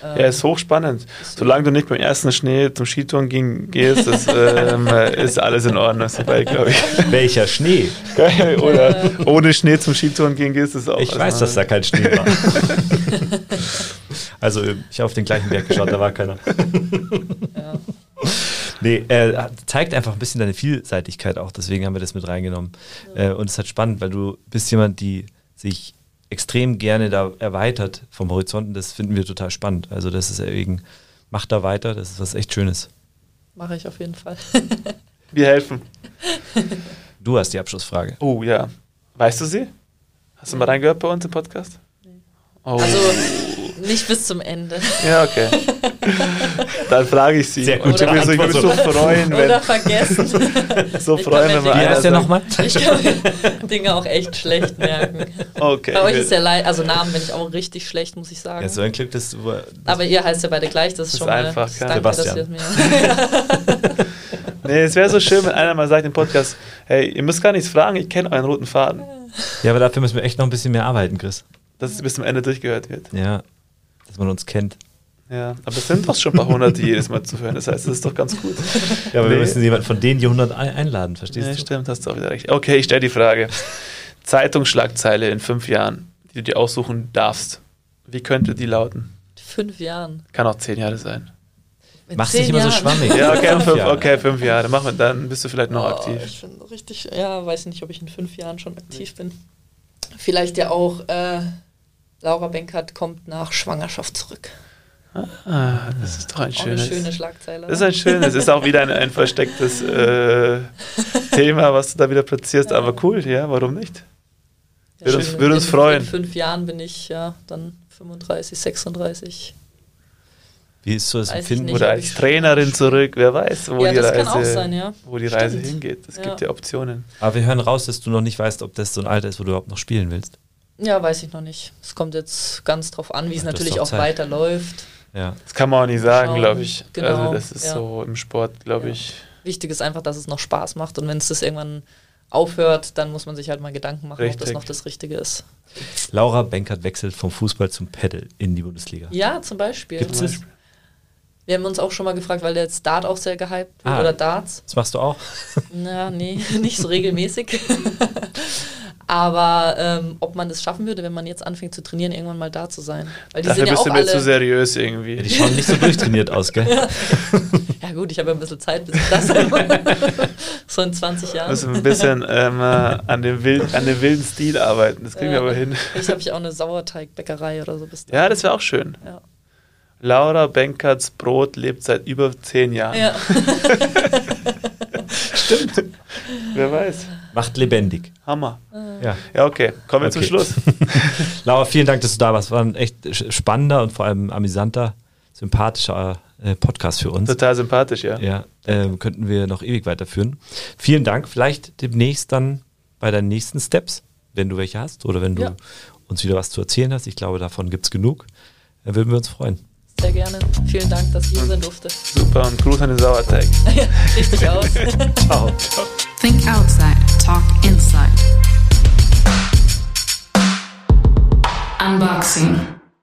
Ja, ist hochspannend. Solange du nicht beim ersten Schnee zum Skitouren ging, gehst, das, ähm, ist alles in Ordnung dabei, glaube ich. Welcher Schnee? Oder ohne Schnee zum Skitouren gehen gehst, ist auch Ich weiß, dass da kein Schnee war. also, ich habe auf den gleichen Berg geschaut, da war keiner. Ja. Nee, äh, zeigt einfach ein bisschen deine Vielseitigkeit auch, deswegen haben wir das mit reingenommen. Ja. Äh, und es ist halt spannend, weil du bist jemand, die sich extrem gerne da erweitert vom Horizont das finden wir total spannend. Also das ist deswegen, mach da weiter, das ist was echt Schönes. Mache ich auf jeden Fall. wir helfen. Du hast die Abschlussfrage. Oh ja. Weißt du sie? Hast du mal reingehört bei uns im Podcast? Nee. Oh. Also nicht bis zum Ende. Ja, okay. Dann frage ich sie. Sehr gut. Ich würde mich so freuen, wenn. Oder vergessen. so freuen, wenn wir Wie heißt der nochmal? Ich kann mir Dinge auch echt schlecht merken. Okay. Bei euch ist ja leid, also Namen bin ich auch richtig schlecht, muss ich sagen. Ja, so ein Glück, dass du. Das Aber ihr heißt ja beide gleich, das ist, schon ist einfach. Mal, danke, Sebastian. dass ihr mir. nee, es wäre so schön, wenn einer mal sagt im Podcast: Hey, ihr müsst gar nichts fragen, ich kenne euren roten Faden. Ja, aber dafür müssen wir echt noch ein bisschen mehr arbeiten, Chris. Dass es bis zum Ende durchgehört wird. Ja, dass man uns kennt. Ja, aber es sind doch schon ein paar hunderte jedes Mal zu hören. Das heißt, das ist doch ganz gut. Ja, aber nee. wir müssen jemanden von denen die 100 einladen, verstehst ja, du? Stimmt, hast du auch wieder recht. Okay, ich stelle die Frage. Zeitungsschlagzeile in fünf Jahren, die du dir aussuchen darfst. Wie könnte die lauten? Fünf Jahren. Kann auch zehn Jahre sein. Machst dich immer Jahren. so schwammig. Ja, okay, fünf, okay, fünf Jahre. Mach mal, dann bist du vielleicht noch oh, aktiv. Ich bin richtig, ja, weiß nicht, ob ich in fünf Jahren schon aktiv bin. Vielleicht ja auch, äh, Laura Benkert kommt nach Schwangerschaft zurück. Ah, das ist doch ein schönes. Eine schöne Schlagzeile. Das ist ein schönes. Ist auch wieder ein, ein verstecktes äh, Thema, was du da wieder platzierst. Ja. Aber cool, ja, warum nicht? Ja, würde uns, würde uns freuen. In fünf Jahren bin ich ja dann 35, 36. Wie ist so das Empfinden? Oder als Trainerin zurück, wer weiß, wo ja, die Reise, sein, ja. wo die Reise hingeht. Es gibt ja Optionen. Aber wir hören raus, dass du noch nicht weißt, ob das so ein Alter ist, wo du überhaupt noch spielen willst. Ja, weiß ich noch nicht. Es kommt jetzt ganz drauf an, wie es natürlich auch Zeit. weiterläuft. Ja. Das kann man auch nicht sagen, glaube ich. Genau, also das ist so im Sport, glaube ich. Wichtig ist einfach, dass es noch Spaß macht und wenn es das irgendwann aufhört, dann muss man sich halt mal Gedanken machen, Richtig. ob das noch das Richtige ist. Laura Benkert wechselt vom Fußball zum Pedal in die Bundesliga. Ja, zum Beispiel. Gibt es? Wir haben uns auch schon mal gefragt, weil der jetzt Dart auch sehr gehypt wird ah, oder Darts. Das machst du auch? Na, nee, nicht so regelmäßig. Aber ähm, ob man das schaffen würde, wenn man jetzt anfängt zu trainieren, irgendwann mal da zu sein. Weil die Dafür sind ja bist du mir zu seriös irgendwie. Ja, die schauen nicht so durchtrainiert aus, gell? ja gut, ich habe ja ein bisschen Zeit, bis ich das so in 20 Jahren. Müssen ein bisschen ähm, äh, an, dem wild, an dem wilden Stil arbeiten. Das kriegen ja. wir aber hin. Vielleicht habe ich auch eine Sauerteigbäckerei oder so. Bis ja, das wäre auch schön. Ja. Laura Benkerts Brot lebt seit über zehn Jahren. Ja. Stimmt. Wer weiß. Macht lebendig. Hammer. Ja, ja okay. Kommen wir okay. zum Schluss. Laura, vielen Dank, dass du da warst. War ein echt spannender und vor allem amüsanter, sympathischer äh, Podcast für uns. Total sympathisch, ja. Ja, äh, könnten wir noch ewig weiterführen. Vielen Dank. Vielleicht demnächst dann bei deinen nächsten Steps, wenn du welche hast oder wenn du ja. uns wieder was zu erzählen hast. Ich glaube, davon gibt es genug. Dann würden wir uns freuen. Sehr gerne. Vielen Dank, dass ich hier sein durfte. Super und Gruß an den Sauerteig. richtig aus. Ciao. Think outside, talk inside. Unboxing.